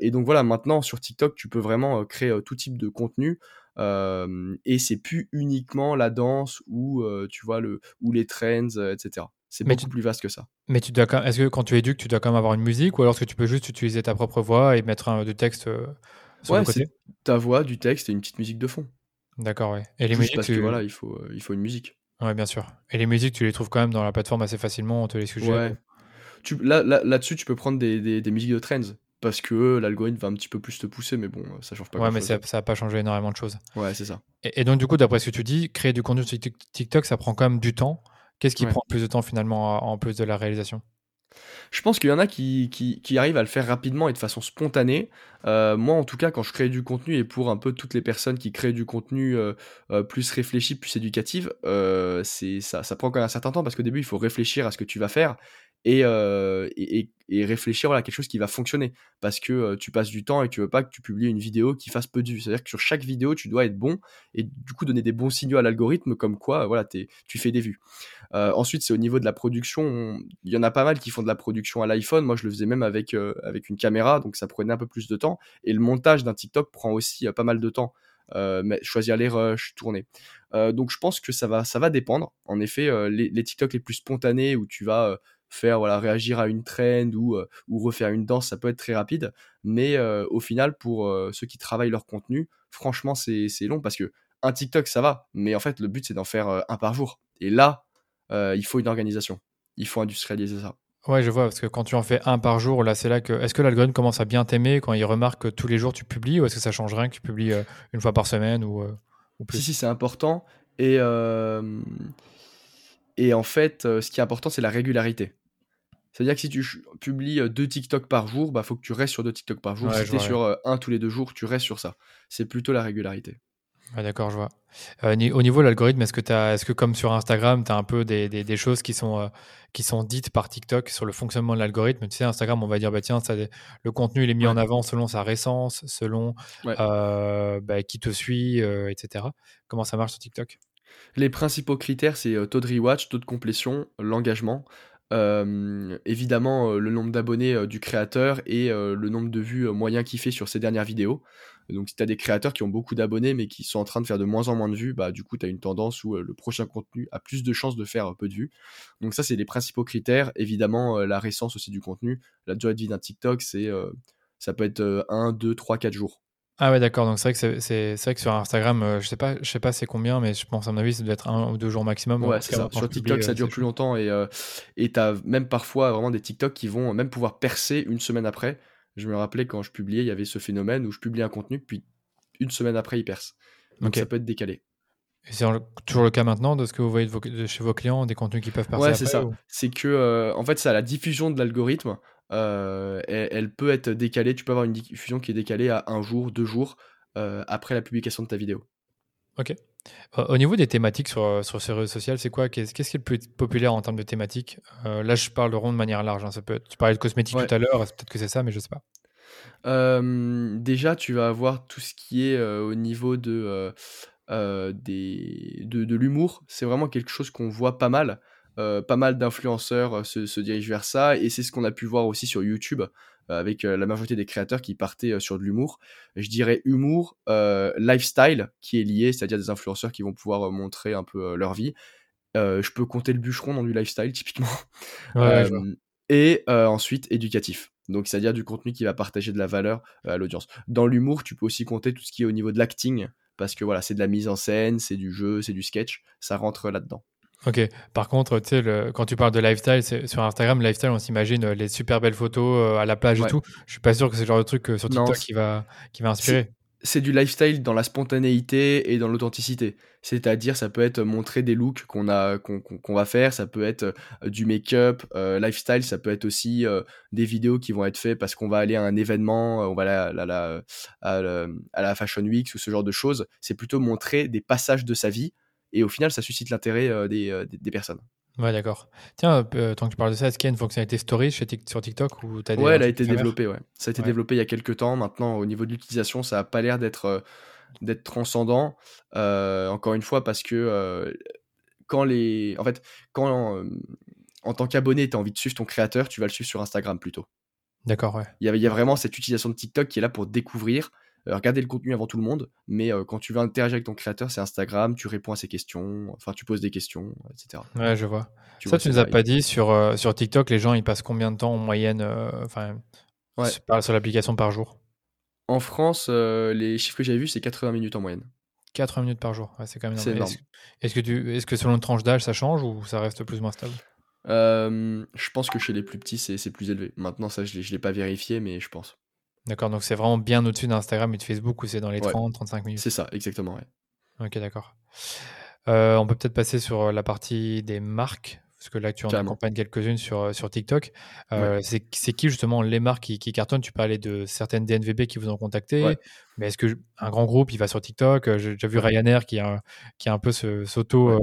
S2: et, donc voilà, maintenant sur TikTok, tu peux vraiment créer tout type de contenu. et c'est plus uniquement la danse ou tu vois le ou les trends, etc. C'est beaucoup plus vaste que ça.
S1: Mais tu dois est-ce que quand tu éduques, tu dois quand même avoir une musique ou alors est-ce que tu peux juste utiliser ta propre voix et mettre un, du texte euh, sur
S2: le côté? Ta voix, du texte et une petite musique de fond.
S1: D'accord, ouais. Et les musiques,
S2: parce que voilà, il faut, euh, il faut une musique.
S1: Ouais, bien sûr. Et les musiques, tu les trouves quand même dans la plateforme assez facilement, on te les suggère. Ouais.
S2: Tu, là, là, là-dessus, tu peux prendre des, des, des musiques de trends parce que l'algorithme va un petit peu plus te pousser, mais bon, ça change pas.
S1: Ouais, mais ça n'a pas changé énormément de choses.
S2: Ouais, c'est ça.
S1: Et, et, donc, du coup, d'après ce que tu dis, créer du contenu sur TikTok, ça prend quand même du temps. Qu'est-ce qui prend plus de temps finalement en plus de la réalisation?
S2: Je pense qu'il y en a qui, qui, arrivent à le faire rapidement et de façon spontanée. Euh, moi, en tout cas, quand je crée du contenu, et pour un peu toutes les personnes qui créent du contenu euh, euh, plus réfléchi, plus éducatif, c'est ça, ça prend quand même un certain temps parce qu'au début, il faut réfléchir à ce que tu vas faire et, et, réfléchir voilà, à quelque chose qui va fonctionner. Parce que tu passes du temps et tu veux pas que tu publies une vidéo qui fasse peu de vues. C'est-à-dire que sur chaque vidéo, tu dois être bon et du coup donner des bons signaux à l'algorithme comme quoi voilà, tu fais des vues. ensuite, c'est au niveau de la production. Il y en a pas mal qui font de la production à l'iPhone. Moi, je le faisais même avec, avec une caméra, donc ça prenait un peu plus de temps. Et le montage d'un TikTok prend aussi pas mal de temps. mais choisir les rushs, tourner. donc je pense que ça va, ça va dépendre. En effet, les, les, TikTok les plus spontanés où tu vas faire voilà réagir à une trend ou, euh, ou refaire une danse, ça peut être très rapide. Mais euh, au final, pour euh, ceux qui travaillent leur contenu, franchement, c'est long parce que un TikTok, ça va. Mais en fait, le but, c'est d'en faire un par jour. Et là, il faut une organisation. Il faut industrialiser ça.
S1: Ouais, je vois, parce que quand tu en fais un par jour, là, c'est là que. Est-ce que l'algorithme commence à bien t'aimer quand il remarque que tous les jours tu publies, ou est-ce que ça change rien que tu publies une fois par semaine ou, ou plus?
S2: Si, si, c'est important. Et, et en fait, ce qui est important, c'est la régularité. C'est-à-dire que si tu publies deux TikTok par jour, bah faut que tu restes sur deux TikTok par jour. si tu es sur un tous les deux jours, tu restes sur ça. C'est plutôt la régularité.
S1: d'accord, je vois. au niveau de l'algorithme, est-ce que, est -ce que comme sur Instagram, tu as un peu des, des, choses qui sont, qui sont dites par TikTok sur le fonctionnement de l'algorithme? Tu sais, Instagram, on va dire, bah, tiens, ça, le contenu il est mis en avant selon sa récence, selon bah, qui te suit, etc. Comment ça marche sur TikTok?
S2: Les principaux critères, c'est taux de rewatch, taux de complétion, l'engagement. Évidemment le nombre d'abonnés du créateur et le nombre de vues moyen qu'il fait sur ses dernières vidéos. Donc si tu as des créateurs qui ont beaucoup d'abonnés mais qui sont en train de faire de moins en moins de vues, bah du coup tu as une tendance où le prochain contenu a plus de chances de faire peu de vues. Donc ça c'est les principaux critères. Évidemment la récence aussi du contenu, la durée de vie d'un TikTok, c'est ça peut être 1, 2, 3, 4 jours.
S1: Ah ouais, d'accord. Donc c'est vrai que c'est vrai que sur Instagram, euh, je sais pas, je sais pas c'est combien, mais je pense à mon avis, ça doit être un ou deux jours maximum.
S2: Ouais, c'est ça. Sur TikTok, ça euh, dure plus longtemps et euh, et t'as même parfois vraiment des TikTok qui vont même pouvoir percer une semaine après. Je me rappelais quand je publiais, il y avait ce phénomène où je publiais un contenu, puis une semaine après, il perce. Donc ça peut être décalé.
S1: Et c'est toujours le cas maintenant de ce que vous voyez de, chez vos clients, des contenus qui peuvent percer
S2: Ouais, c'est ça. C'est que, en fait, c'est à la diffusion de l'algorithme. Elle, peut être décalée. Tu peux avoir une diffusion qui est décalée à un jour, deux jours. Euh, après la publication de ta vidéo.
S1: Ok. Au niveau des thématiques sur, euh, sur ces réseaux sociaux, c'est quoi Qu'est-ce qui est le plus populaire en termes de thématiques? Euh, Là, je parle de rond de manière large. Hein, ça peut tu parlais de cosmétiques tout à l'heure, peut-être que c'est ça, mais je sais pas.
S2: déjà, tu vas avoir tout ce qui est au niveau de, des, de, de l'humour. C'est vraiment quelque chose qu'on voit pas mal. Pas mal d'influenceurs se, se, dirigent vers ça, et c'est ce qu'on a pu voir aussi sur YouTube. Euh, avec euh, la majorité des créateurs qui partaient euh, sur de l'humour. Je dirais humour, lifestyle qui est lié, c'est-à-dire des influenceurs qui vont pouvoir montrer un peu leur vie. je peux compter le bûcheron dans du lifestyle typiquement. et ensuite éducatif. Donc, c'est-à-dire du contenu qui va partager de la valeur à l'audience. Dans l'humour, tu peux aussi compter tout ce qui est au niveau de l'acting, parce que voilà, c'est de la mise en scène, c'est du jeu, c'est du sketch, ça rentre là-dedans.
S1: Ok. Par contre, tu sais, quand tu parles de lifestyle, sur Instagram, lifestyle, on s'imagine euh, les super belles photos euh, à la plage et tout. Je suis pas sûr que c'est le genre de truc euh, sur TikTok qui va, qui va inspirer.
S2: C'est du lifestyle dans la spontanéité et dans l'authenticité. C'est-à-dire, ça peut être montrer des looks qu'on a, qu'on va faire, ça peut être du make-up, lifestyle, ça peut être aussi des vidéos qui vont être faites parce qu'on va aller à un événement, on va aller à à la Fashion Week ou ce genre de choses. C'est plutôt montrer des passages de sa vie et au final, ça suscite l'intérêt euh, euh, des, des, personnes.
S1: Ouais, d'accord. Tiens, euh, tant que tu parles de ça, est-ce qu'il y a une fonctionnalité story sur TikTok ou
S2: as Ouais, elle a été développée, ouais. Ça a été développé il y a quelques temps. Maintenant, au niveau de l'utilisation, ça n'a pas l'air d'être d'être transcendant. encore une fois, parce que quand les. En fait, quand en tant qu'abonné, tu as envie de suivre ton créateur, tu vas le suivre sur Instagram plutôt.
S1: D'accord, ouais.
S2: Il y, a, il y a vraiment cette utilisation de TikTok qui est là pour découvrir euh, regarder le contenu avant tout le monde, mais euh, quand tu veux interagir avec ton créateur, c'est Instagram, tu réponds à ses questions, enfin tu poses des questions, etc.
S1: Ouais, je vois. ça, tu nous as pas dit sur, euh, sur TikTok, les gens ils passent combien de temps en moyenne, enfin, sur, l'application par jour?
S2: En France, les chiffres que j'avais vus, c'est 80 minutes en moyenne.
S1: 80 minutes par jour, c'est quand même énorme. Est-ce que, tu, est que selon une tranche d'âge, ça change ou ça reste plus ou moins stable?
S2: Je pense que chez les plus petits, c'est plus élevé. Maintenant, ça, je ne l'ai pas vérifié, mais je pense.
S1: D'accord, donc c'est vraiment bien au-dessus d'Instagram et de Facebook où c'est dans les 30, 35 minutes?
S2: C'est ça, exactement. Ouais.
S1: Ok, d'accord. Euh, on peut peut-être passer sur euh, la partie des marques, parce que là, tu en accompagnes quelques-unes sur, euh, sur TikTok. C'est qui justement les marques qui, cartonnent? Tu parlais de certaines DNVB qui vous ont contacté, mais est-ce qu'un grand groupe, il va sur TikTok? J'ai déjà vu Ryanair qui a, qui a un peu ce, s'auto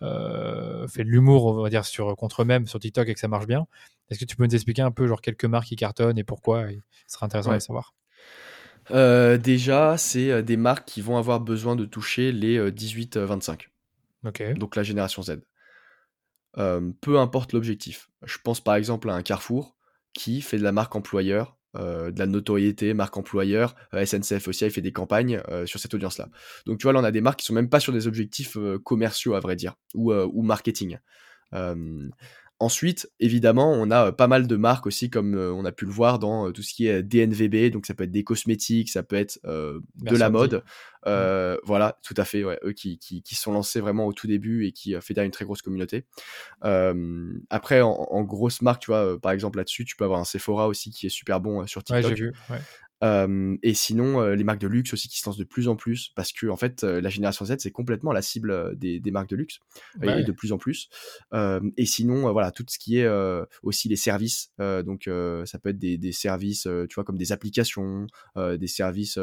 S1: fait de l'humour, on va dire, sur, contre eux-mêmes sur TikTok et que ça marche bien. Est-ce que tu peux nous expliquer un peu genre quelques marques qui cartonnent et pourquoi? Ce serait intéressant de savoir.
S2: Euh, déjà, c'est euh, des marques qui vont avoir besoin de toucher les 18-25.
S1: Euh,
S2: Donc la génération Z. peu importe l'objectif. Je pense par exemple à un Carrefour qui fait de la marque employeur, de la notoriété, marque employeur. SNCF aussi, il fait des campagnes sur cette audience-là. Donc tu vois, là, on a des marques qui sont même pas sur des objectifs commerciaux, à vrai dire, ou marketing. Ensuite, évidemment, on a pas mal de marques aussi, comme on a pu le voir dans tout ce qui est DNVB, donc ça peut être des cosmétiques, ça peut être de la mode. Voilà, tout à fait, eux qui, qui, sont lancés vraiment au tout début et qui fédèrent une très grosse communauté. après, en, grosse marque, tu vois, par exemple là-dessus, tu peux avoir un Sephora aussi qui est super bon sur TikTok.
S1: Ouais, j'ai vu. Ouais
S2: et sinon, les marques de luxe aussi qui se lancent de plus en plus, parce que en fait, la génération Z, c'est complètement la cible des, des marques de luxe, et de plus en plus. et sinon, voilà, tout ce qui est aussi les services, donc ça peut être des, des, services, tu vois, comme des applications, des services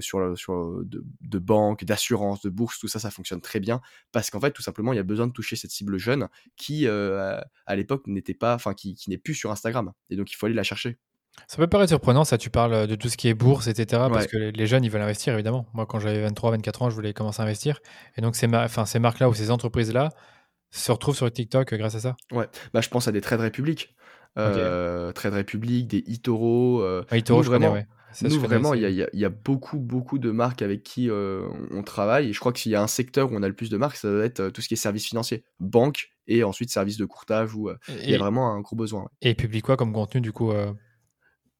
S2: sur, sur de, de banque, d'assurance, de bourse, tout ça, ça fonctionne très bien, parce qu'en fait, tout simplement, il y a besoin de toucher cette cible jeune qui, à l'époque, n'était pas, enfin, qui, qui n'est plus sur Instagram, et donc il faut aller la chercher.
S1: Ça peut paraître surprenant, ça tu parles de tout ce qui est bourse, etc. Parce que les jeunes, ils veulent investir, évidemment. Moi, quand j'avais 23, 24 ans, je voulais commencer à investir. Et donc, ces, marques-là ou ces entreprises-là, se retrouvent sur TikTok grâce à ça
S2: Ouais, bah, je pense à des trades républiques. Euh, Trade Republic, des Itoro. Euh,
S1: ah, Itoro,
S2: nous,
S1: je
S2: vraiment,
S1: connais, ouais. Ça,
S2: nous,
S1: je
S2: vraiment, il y a, il y a beaucoup, beaucoup de marques avec qui euh, on travaille. Et je crois que s'il y a un secteur où on a le plus de marques, ça doit être euh, tout ce qui est services financiers, banque et ensuite services de courtage où euh, il y a vraiment un gros besoin. ouais.
S1: et publie quoi comme contenu, du coup euh,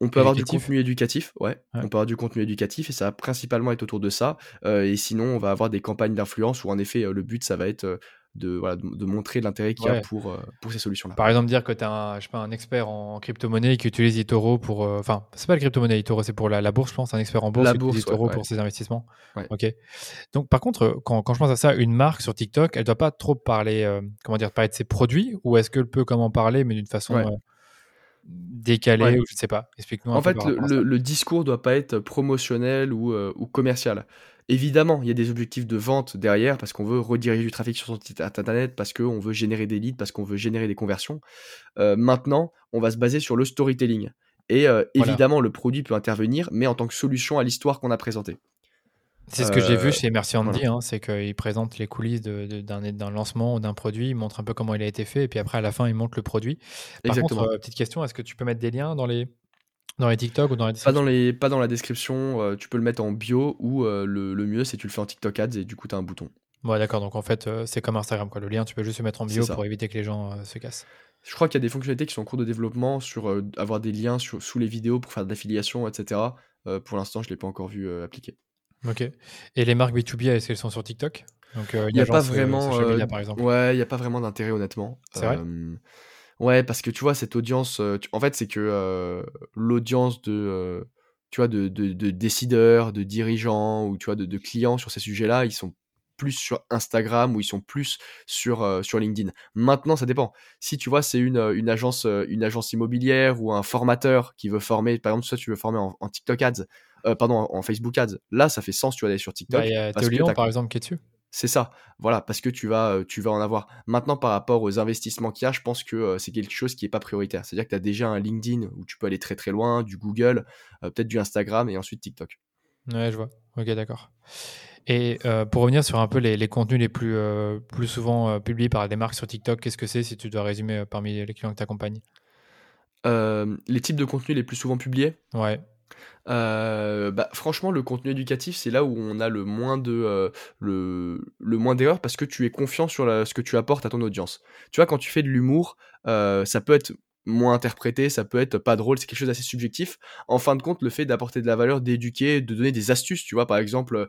S2: On peut avoir du contenu éducatif, ouais.
S1: Ouais.
S2: On peut avoir du contenu éducatif et ça va principalement être autour de ça. Euh, et sinon, on va avoir des campagnes d'influence où en effet, euh, le but, ça va être euh, de, voilà, de, de montrer l'intérêt qu'il y a
S1: Ouais.
S2: pour, euh, pour ces solutions-là.
S1: Par exemple, dire que tu as un, je sais pas, un expert en crypto-monnaie qui utilise eToro pour. euh, Enfin, c'est pas le crypto-monnaie, eToro, c'est pour la, la bourse, je pense, un expert en bourse
S2: La
S1: qui utilise
S2: bourse,
S1: eToro
S2: ouais.
S1: pour ses investissements. Ok. Donc, par contre, euh, quand, quand je pense à ça, une marque sur TikTok, elle doit pas trop parler, euh, comment dire, parler de ses produits ou est-ce qu'elle peut comment parler, mais d'une façon
S2: Ouais.
S1: ou je ne sais pas. Explique-nous
S2: En fait, le, le- le discours doit pas être promotionnel ou, euh, ou commercial. Évidemment, il y a des objectifs de vente derrière parce qu'on veut rediriger du trafic sur son site internet, parce qu'on veut générer des leads, parce qu'on veut générer des conversions. Euh, maintenant, on va se baser sur le storytelling. Et euh,
S1: Voilà.
S2: évidemment, le produit peut intervenir, mais en tant que solution à l'histoire qu'on a présentée.
S1: C'est ce que j'ai vu
S2: Euh,
S1: chez Merci Andy,
S2: voilà.
S1: hein, c'est qu'il présente les coulisses d'un lancement ou d'un produit, il montre un peu comment il a été fait, et puis après, à la fin, il montre le produit. Par
S2: Exactement.
S1: contre, euh, petite question, est-ce que tu peux mettre des liens dans les, dans les TikTok ou dans la
S2: Pas dans, les, pas dans la description, euh, tu peux le mettre en bio ou euh, le, le mieux, c'est tu le fais en TikTok Ads et du coup, tu as un bouton.
S1: Ouais, d'accord, donc en fait, euh, c'est comme Instagram, quoi. Le lien, tu peux juste le mettre en bio pour éviter que les gens se cassent.
S2: Je crois qu'il y a des fonctionnalités qui sont en cours de développement sur avoir des liens sur- sous les vidéos pour faire de l'affiliation, etc. Pour l'instant, je ne l'ai pas encore vu appliquer.
S1: Ok. Et les marques B2B, est-ce qu'elles sont sur TikTok? Donc, euh,
S2: Il n'y a pas
S1: euh,
S2: vraiment.
S1: media,
S2: euh,
S1: par exemple.
S2: ouais, il n'y a pas vraiment d'intérêt, honnêtement.
S1: C'est vrai?
S2: Euh, Ouais, parce que tu vois, cette audience. euh, tu- En fait, c'est que l'audience de. tu vois, de, de- de décideurs, de dirigeants ou tu vois, de, de clients sur ces sujets-là, ils sont plus sur Instagram ou ils sont plus sur, euh, sur LinkedIn. Maintenant, ça dépend. Si tu vois, c'est une, une, agence, une agence immobilière ou un formateur qui veut former, par exemple, toi, tu veux former en, en TikTok Ads, euh, pardon, en, Facebook Ads, là, ça fait sens, tu vas aller sur TikTok.
S1: Bah, Il y a Lyon, par exemple, qui est dessus.
S2: c'est ça, voilà, parce que tu vas, euh, tu vas en avoir. Maintenant, par rapport aux investissements qu'il y a, je pense que euh, c'est quelque chose qui n'est pas prioritaire. C'est-à-dire que tu as déjà un LinkedIn où tu peux aller très très loin, du Google, euh, peut-être du Instagram et ensuite TikTok.
S1: Ouais, je vois. Ok, d'accord. Et euh, pour revenir sur un peu les, les contenus les plus, plus souvent publiés par des marques sur TikTok, qu'est-ce que c'est si tu dois résumer parmi les clients que tu accompagnes
S2: les types de contenus les plus souvent publiés?
S1: Ouais,
S2: Euh, bah, franchement, le contenu éducatif, c'est là où on a le moins de euh, le, moins d'erreurs parce que tu es confiant sur ce que tu apportes à ton audience. Tu vois, quand tu fais de l'humour, euh, ça peut être moins interprété, ça peut être pas drôle, c'est quelque chose d'assez subjectif. En fin de compte, le fait d'apporter de la valeur, d'éduquer, de donner des astuces, tu vois, par exemple,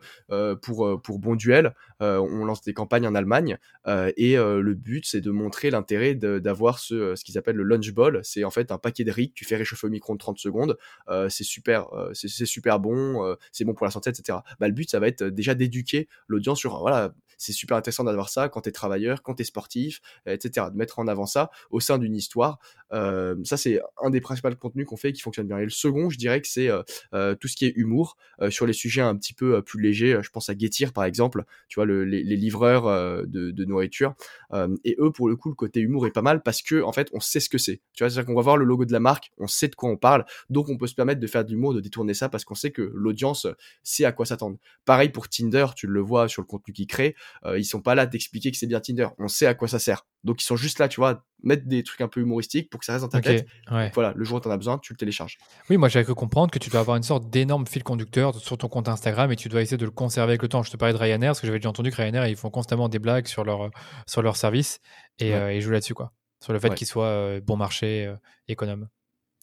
S2: pour, pour Bon Duel, on lance des campagnes en Allemagne euh, et euh, le but, c'est de montrer l'intérêt de- d'avoir ce, ce qu'ils appellent le lunch ball. C'est en fait un paquet de riz que tu fais réchauffer au micro-ondes 30 secondes euh, c'est super, euh, c'est super bon, euh, c'est bon pour la santé, etc. Bah, le but, ça va être euh, déjà d'éduquer l'audience sur, euh, voilà, c'est super intéressant d'avoir ça quand t'es travailleur, quand t'es sportif, euh, etc. De mettre en avant ça au sein d'une histoire. Euh, ça, c'est un des principaux contenus qu'on fait qui fonctionne bien. Et le second, je dirais que c'est euh, euh, tout ce qui est humour euh, sur les sujets un petit peu euh, plus légers. Je pense à Getir, par exemple, tu vois, le- les, livreurs euh, de, de nourriture. Euh, et eux, pour le coup, le côté humour est pas mal parce que, en fait, on sait ce que c'est. Tu vois, c'est-à-dire qu'on va voir le logo de la marque, on sait de quoi on parle, donc on peut se permettre de faire de l'humour, de détourner ça parce qu'on sait que l'audience sait à quoi s'attendre. Pareil pour Tinder, tu le vois sur le contenu qu'ils créent, euh, ils sont pas là d'expliquer que c'est bien Tinder, on sait à quoi ça sert. Donc ils sont juste là, tu vois, mettre des trucs un peu humoristiques pour que ça reste dans ta
S1: ok.
S2: tête.
S1: Ouais.
S2: Voilà, le jour où t'en as besoin, tu le télécharges.
S1: Oui, moi j'avais cru comprendre que tu dois avoir une sorte d'énorme fil conducteur sur ton compte Instagram et tu dois essayer de le conserver avec le temps. Je te parlais de Ryanair parce que j'avais déjà entendu que Ryanair ils font constamment des blagues sur leur, sur leur service et
S2: Ouais.
S1: euh, ils jouent là-dessus quoi. Sur le fait
S2: Ouais.
S1: qu'ils soient euh, bon marché, euh, économe.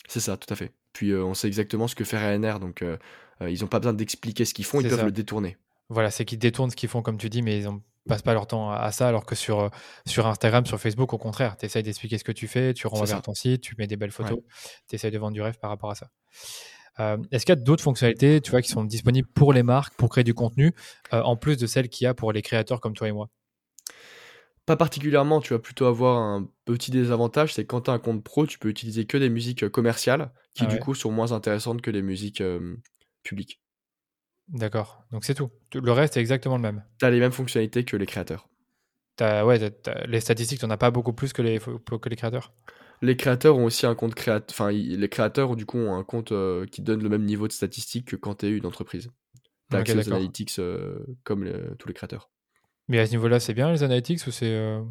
S2: C'est ça, tout à fait. Puis on sait exactement ce que fait Ryanair, donc ils ont pas besoin d'expliquer ce qu'ils font, ils
S1: C'est
S2: peuvent
S1: ça.
S2: le détourner.
S1: Voilà, c'est qu'ils détournent ce qu'ils font comme tu dis, mais ils ne passent pas leur temps à, ça alors que sur, euh, sur Instagram, sur Facebook, au contraire, tu essayes d'expliquer ce que tu fais, tu renvoies vers ton site, tu mets des belles photos, tu essayes de vendre du rêve par rapport à ça. Euh, Est-ce qu'il y a d'autres fonctionnalités tu vois, qui sont disponibles pour les marques pour créer du contenu, euh, en plus de celles qu'il y a pour les créateurs comme toi et moi?
S2: Pas particulièrement, tu vas plutôt avoir un petit désavantage, c'est quand tu as un compte pro, tu peux utiliser que des musiques commerciales, qui
S1: Ah
S2: du coup sont moins intéressantes que les musiques euh, publiques.
S1: D'accord, donc c'est tout. Le reste est exactement le même.
S2: Tu as les mêmes fonctionnalités que les créateurs.
S1: T'as- ouais, les statistiques, tu n'en as pas beaucoup plus que les, que les créateurs
S2: Les créateurs ont aussi un compte créateur, enfin les créateurs du coup ont un compte euh, qui donne le même niveau de statistiques que quand tu es une entreprise. Tu as accès aux analytics euh, comme les- tous les créateurs.
S1: Mais à ce niveau-là, c'est bien les analytics ou c'est. euh,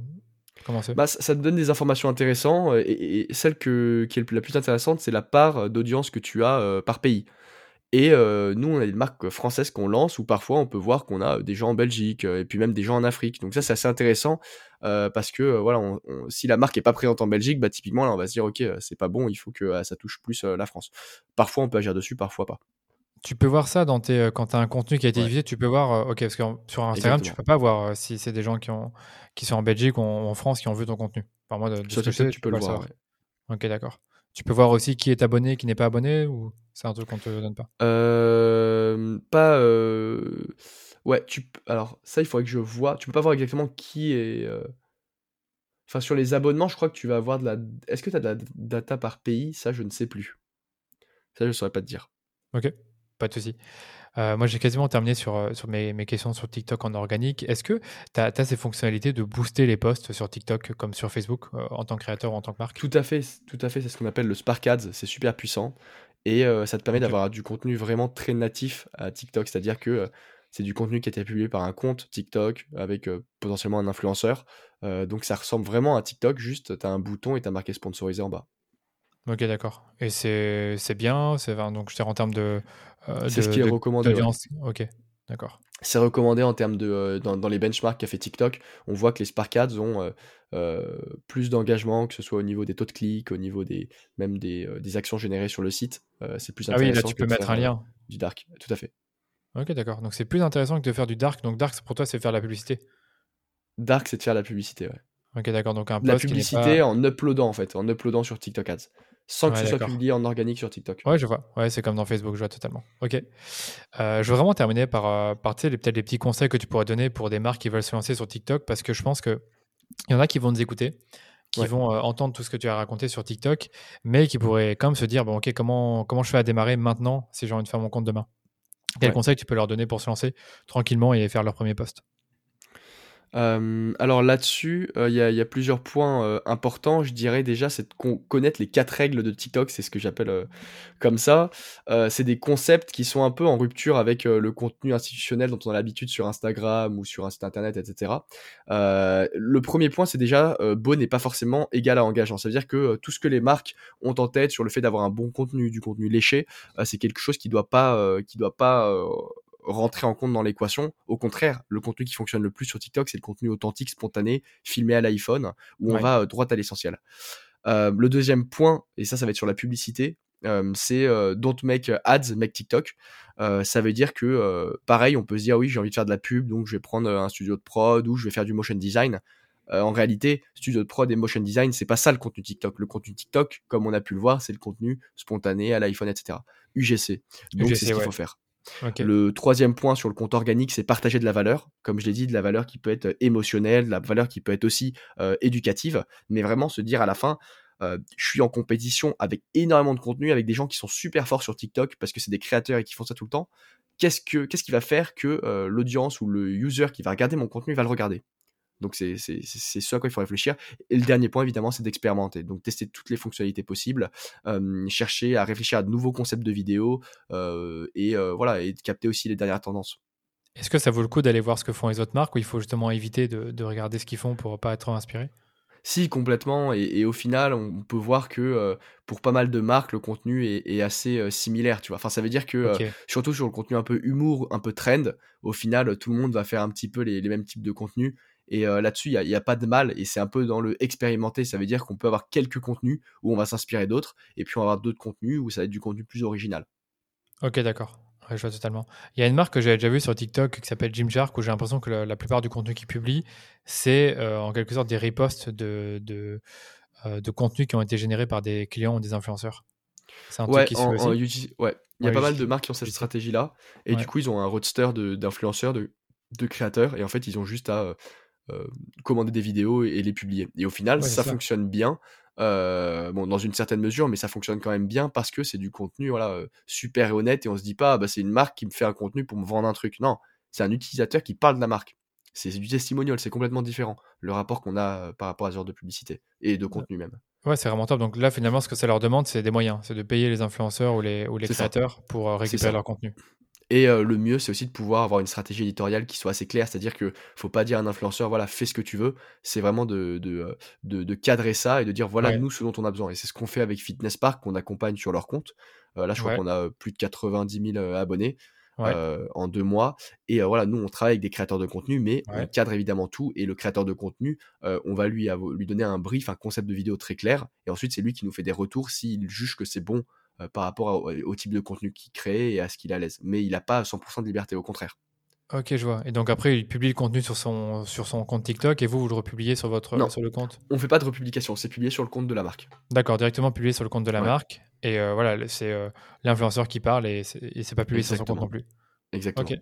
S1: Comment c'est?
S2: Bah, ça, te donne des informations intéressantes euh, et, et celle que, qui est la plus intéressante, c'est la part d'audience que tu as par pays. Et euh, nous, on a des marques françaises qu'on lance où parfois on peut voir qu'on a des gens en Belgique et puis même des gens en Afrique. Donc ça, c'est assez intéressant parce que voilà, on, on- si la marque est pas présente en Belgique, bah typiquement là, on va se dire ok, c'est pas bon, il faut que ça touche plus la France. Parfois, on peut agir dessus, parfois pas.
S1: Tu peux voir ça dans tes, euh, quand tu as un contenu qui a été
S2: Ouais.
S1: diffusé, tu peux voir, euh, ok, parce que sur Instagram, tu
S2: Exactement.
S1: peux pas voir euh, si c'est des gens qui, ont, qui sont en Belgique ou en, France qui ont vu ton contenu. Enfin, moi, de, de ce que
S2: TikTok,
S1: sais,
S2: tu peux le voir. ouais.
S1: Ok, d'accord. Tu peux voir aussi qui est abonné, qui n'est pas abonné, ou c'est un truc qu'on te donne pas?
S2: Euh, pas. euh, Ouais, tu. Alors, ça, il faudrait que je vois. Tu peux pas voir exactement qui est. euh, Enfin, sur les abonnements, je crois que tu vas avoir de la. Est-ce que tu as de la data par pays? Ça, je ne sais plus. Ça, je saurais pas te dire.
S1: Ok, pas de souci. Euh, moi, j'ai quasiment terminé sur, euh, sur mes, mes questions sur TikTok en organique. Est-ce que tu as, ces fonctionnalités de booster les posts sur TikTok comme sur Facebook euh, en tant que créateur ou en tant que marque?
S2: Tout à fait, tout à fait. C'est ce qu'on appelle le Spark Ads. C'est super puissant. Et euh, ça te permet d'avoir du contenu vraiment très natif à TikTok. C'est-à-dire que c'est du contenu qui a été publié par un compte TikTok avec potentiellement un influenceur. Donc ça ressemble vraiment à TikTok. Juste, tu as un bouton et tu as marqué sponsorisé en bas.
S1: Ok, d'accord. Et c'est bien, c'est donc je en termes de
S2: C'est ce qui est
S1: de-
S2: recommandé. ouais.
S1: Ok, d'accord.
S2: C'est recommandé en termes de euh, dans, dans les benchmarks qu'a fait TikTok. On voit que les Spark Ads ont euh, euh, plus d'engagement, que ce soit au niveau des taux de clics, au niveau des même des, euh, des actions générées sur le site. Euh, c'est plus
S1: Ah oui, là
S2: intéressant
S1: tu peux mettre un
S2: euh,
S1: lien.
S2: du dark. Tout à fait.
S1: Ok, d'accord. Donc c'est plus intéressant que de faire du dark. Donc dark pour toi c'est faire la publicité.
S2: Dark, c'est de faire la publicité. Ouais.
S1: Ok, d'accord. Donc un
S2: De la
S1: post qui
S2: publicité
S1: pas.
S2: en uploadant en fait, en uploadant sur TikTok Ads, sans que ce soit publié en organique sur TikTok.
S1: Ouais, je vois. Ouais, c'est comme dans Facebook, je vois totalement. Ok. Euh, je veux vraiment terminer par, euh, par peut-être les petits conseils que tu pourrais donner pour des marques qui veulent se lancer sur TikTok parce que je pense que il y en a qui vont nous écouter, qui
S2: Ouais.
S1: vont euh, entendre tout ce que tu as raconté sur TikTok, mais qui pourraient quand même se dire bon, ok, comment, comment je fais à démarrer maintenant si j'ai envie de faire mon compte demain? Quel
S2: Ouais.
S1: conseil tu peux leur donner pour se lancer tranquillement et faire leur premier post?
S2: Euh, alors là-dessus, euh, il y, a- il y a plusieurs points euh, importants. Je dirais déjà, c'est de con- connaître les quatre règles de TikTok, c'est ce que j'appelle euh, comme ça. Euh, c'est des concepts qui sont un peu en rupture avec euh, le contenu institutionnel dont on a l'habitude sur Instagram ou sur un site internet, etc. Euh, le premier point, c'est déjà euh, beau n'est pas forcément égal à engageant. Ça veut dire que euh, tout ce que les marques ont en tête sur le fait d'avoir un bon contenu, du contenu léché, euh, c'est quelque chose qui doit pas, euh, qui doit pas euh, rentrer en compte dans l'équation. Au contraire, le contenu qui fonctionne le plus sur TikTok, c'est le contenu authentique, spontané, filmé à l'iPhone, où on va euh, droit à l'essentiel. Euh, le deuxième point, et ça, ça va être sur la publicité, euh, c'est euh, don't make ads, make TikTok. Euh, ça veut dire que, pareil, on peut se dire, oui, j'ai envie de faire de la pub, donc je vais prendre un studio de prod ou je vais faire du motion design. En réalité, studio de prod et motion design, c'est pas ça le contenu TikTok. Le contenu TikTok, comme on a pu le voir, c'est le contenu spontané à l'iPhone, etc. UGC. Donc c'est ce qu'il
S1: ouais.
S2: faut faire. Le troisième point sur le compte organique, c'est partager de la valeur. Comme je l'ai dit, de la valeur qui peut être émotionnelle, de la valeur qui peut être aussi euh, éducative, mais vraiment se dire à la fin, euh, je suis en compétition avec énormément de contenu, avec des gens qui sont super forts sur TikTok parce que c'est des créateurs et qui font ça tout le temps. Qu'est-ce que qui va faire que euh, l'audience ou le user qui va regarder mon contenu va le regarder? Donc c'est c'est- c'est- c'est ce à quoi il faut réfléchir. Et le dernier point, évidemment, c'est d'expérimenter. Donc tester toutes les fonctionnalités possibles, euh, chercher à réfléchir à de nouveaux concepts de vidéo euh, et euh, voilà et de capter aussi les dernières tendances.
S1: Est-ce que ça vaut le coup d'aller voir ce que font les autres marques ou il faut justement éviter de, de regarder ce qu'ils font pour pas être trop inspiré?
S2: Si complètement et, et au final, on peut voir que euh, pour pas mal de marques, le contenu est, est assez euh, similaire. Tu vois. Enfin, ça veut dire que euh, surtout sur le contenu un peu humour, un peu trend, au final, tout le monde va faire un petit peu les, les mêmes types de contenus. Et euh, là-dessus, il n'y a, a, pas de mal. Et c'est un peu dans le expérimenter. Ça veut dire qu'on peut avoir quelques contenus où on va s'inspirer d'autres. Et puis on va avoir d'autres contenus où ça va être du contenu plus original.
S1: Ok, d'accord. Ouais, je vois totalement. Il y a une marque que j'avais déjà vue sur TikTok qui s'appelle Gymshark où j'ai l'impression que la, la, plupart du contenu qu'ils publient, c'est euh, en quelque sorte des reposts de, de, euh, de contenus qui ont été générés par des clients ou des influenceurs.
S2: C'est un ouais, truc qui en, se en ouais. Il y a ouais, pas mal de marques qui ont cette stratégie-là. Et ouais. du coup, ils ont un roadster d'influenceurs, de, de, créateurs. Et en fait, ils ont juste à commander des vidéos et, et, les publier. Et au final, ça, ça, fonctionne bien. Euh, bon, dans une certaine mesure, mais ça fonctionne quand même bien parce que c'est du contenu voilà, euh, super et honnête. Et on se dit pas, bah, c'est une marque qui me fait un contenu pour me vendre un truc. Non, c'est un utilisateur qui parle de la marque. C'est du testimonial, c'est complètement différent. Le rapport qu'on a euh, par rapport à ce genre de publicité et de contenu même.
S1: Ouais, c'est vraiment top. Donc là, finalement, ce que ça leur demande, c'est des moyens. C'est de payer les influenceurs ou les, ou les créateurs ça. pour euh, récupérer leur contenu.
S2: Et euh, le mieux, c'est aussi de pouvoir avoir une stratégie éditoriale qui soit assez claire, c'est-à-dire que faut pas dire à un influenceur, voilà, fais ce que tu veux. C'est vraiment de, de, euh, de, de cadrer ça et de dire, voilà,
S1: Ouais.
S2: nous, ce dont on a besoin. Et c'est ce qu'on fait avec Fitness Park, qu'on accompagne sur leur compte. Euh, là, je crois
S1: Ouais.
S2: qu'on a plus de 90 000 euh, abonnés
S1: Ouais.
S2: euh, en deux mois. Et euh, voilà, nous, on travaille avec des créateurs de contenu, mais on
S1: Ouais.
S2: cadre évidemment tout. Et le créateur de contenu, euh, on va lui, lui donner un brief, un concept de vidéo très clair. Et ensuite, c'est lui qui nous fait des retours s'il juge que c'est bon euh, par rapport à- au, type de contenu qu'il crée et à ce qu'il est à l'aise. Mais il n'a pas 100% de liberté, au contraire.
S1: Ok, je vois. Et donc après, il publie le contenu sur son, sur son compte TikTok et vous, vous le republiez sur, votre,
S2: Non.
S1: sur le compte?
S2: On fait pas de republication, c'est publié sur le compte de la marque.
S1: D'accord, directement publié sur le compte de la
S2: Ouais.
S1: marque. Et euh, voilà, c'est euh, l'influenceur qui parle et c'est pas publié sur son compte
S2: Exactement.
S1: non plus.
S2: Exactement.
S1: Ok,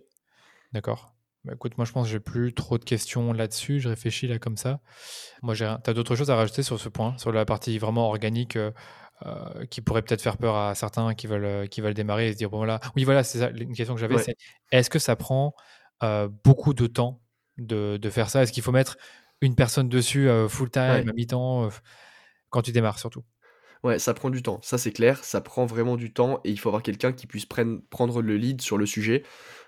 S1: d'accord. Bah, écoute, moi je pense que j'ai plus trop de questions là-dessus. Je réfléchis là comme ça. Moi, j'ai. T'as d'autres choses à rajouter sur ce point, sur la partie vraiment organique euh, euh, qui pourrait peut-être faire peur à certains qui veulent, euh, qui veulent démarrer et se dire bon voilà. Oui, voilà, c'est. Une question que j'avais,
S2: Ouais.
S1: c'est est-ce que ça prend euh, beaucoup de temps de, de faire ça? Est-ce qu'il faut mettre une personne dessus euh, full time,
S2: Ouais.
S1: à mi-temps, quand tu démarres surtout?
S2: Ouais, ça prend du temps, ça c'est clair, ça prend vraiment du temps et il faut avoir quelqu'un qui puisse prenne- prendre le lead sur le sujet.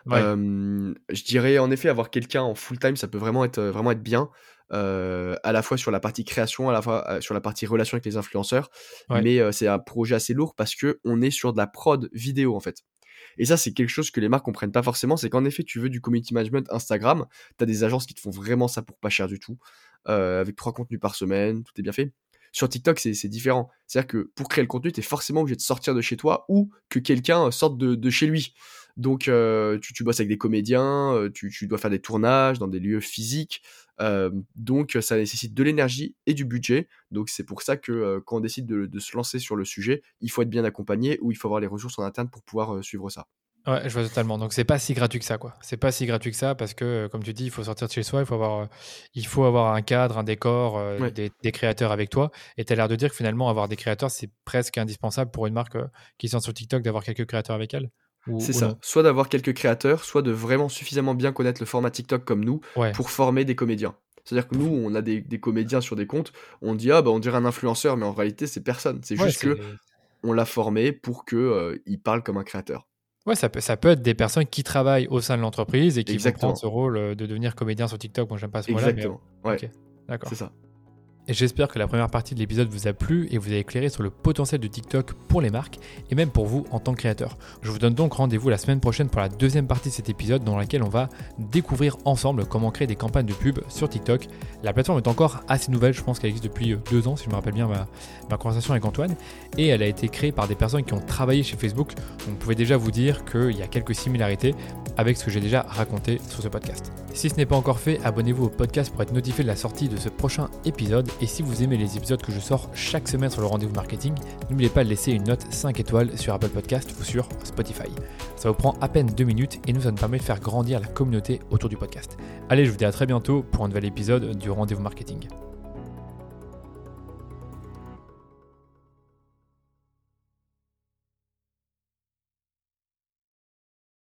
S1: Ouais.
S2: Je dirais en effet avoir quelqu'un en full time, ça peut vraiment être, vraiment être bien, euh, à la fois sur la partie création, à la fois euh, sur la partie relation avec les influenceurs,
S1: Ouais.
S2: mais euh, c'est un projet assez lourd parce que on est sur de la prod vidéo en fait. Et ça, c'est quelque chose que les marques comprennent pas forcément, c'est qu'en effet, tu veux du community management Instagram, tu as des agences qui te font vraiment ça pour pas cher du tout, avec trois contenus par semaine, tout est bien fait. Sur TikTok, c'est différent. C'est-à-dire que pour créer le contenu, tu es forcément obligé de sortir de chez toi ou que quelqu'un sorte de, de chez lui. Donc, euh, tu, tu bosses avec des comédiens, tu, tu dois faire des tournages dans des lieux physiques. Euh, donc, ça nécessite de l'énergie et du budget. Donc, c'est pour ça que euh, quand on décide de, de se lancer sur le sujet, il faut être bien accompagné ou il faut avoir les ressources en interne pour pouvoir euh, suivre ça.
S1: Ouais, je vois totalement. Donc c'est pas si gratuit que ça, quoi. C'est pas si gratuit que ça parce que, euh, comme tu dis, il faut sortir de chez soi, il faut avoir, euh, il faut avoir un cadre, un décor, euh,
S2: Ouais.
S1: des, des créateurs avec toi. Et tu as l'air de dire que finalement, avoir des créateurs, c'est presque indispensable pour une marque euh, qui sort sur TikTok d'avoir quelques créateurs avec elle.
S2: C'est ça.
S1: non
S2: Soit d'avoir quelques créateurs, soit de vraiment suffisamment bien connaître le format TikTok comme nous
S1: Ouais.
S2: pour former des comédiens. C'est-à-dire que nous, on a des, des comédiens sur des comptes, on dit ah bah on dirait un influenceur, mais en réalité c'est personne. C'est
S1: Ouais,
S2: juste que on l'a formé pour que euh, il parle comme un créateur.
S1: Ouais, ça peut, ça peut être des personnes qui travaillent au sein de l'entreprise et qui vont
S2: Exactement.
S1: prendre ce rôle euh, de devenir comédien sur TikTok. Bon, j'aime pas ce mot-là, mais
S2: Exactement. Ouais,
S1: ok. d'accord.
S2: c'est ça.
S1: J'espère que la première partie de l'épisode vous a plu et vous a éclairé sur le potentiel de TikTok pour les marques et même pour vous en tant que créateur. Je vous donne donc rendez-vous la semaine prochaine pour la deuxième partie de cet épisode dans laquelle on va découvrir ensemble comment créer des campagnes de pub sur TikTok. La plateforme est encore assez nouvelle, je pense qu'elle existe depuis euh, deux ans si je me rappelle bien ma, ma conversation avec Antoine et elle a été créée par des personnes qui ont travaillé chez Facebook. Donc vous pouvez déjà vous dire qu'il y a quelques similarités avec ce que j'ai déjà raconté sur ce podcast. Si ce n'est pas encore fait, abonnez-vous au podcast pour être notifié de la sortie de ce prochain épisode. Et si vous aimez les épisodes que je sors chaque semaine sur le rendez-vous marketing, n'oubliez pas de laisser une note 5 étoiles sur Apple Podcast ou sur Spotify. Ça vous prend à peine 2 minutes et nous, ça nous permet de faire grandir la communauté autour du podcast. Allez, je vous dis à très bientôt pour un nouvel épisode du rendez-vous marketing.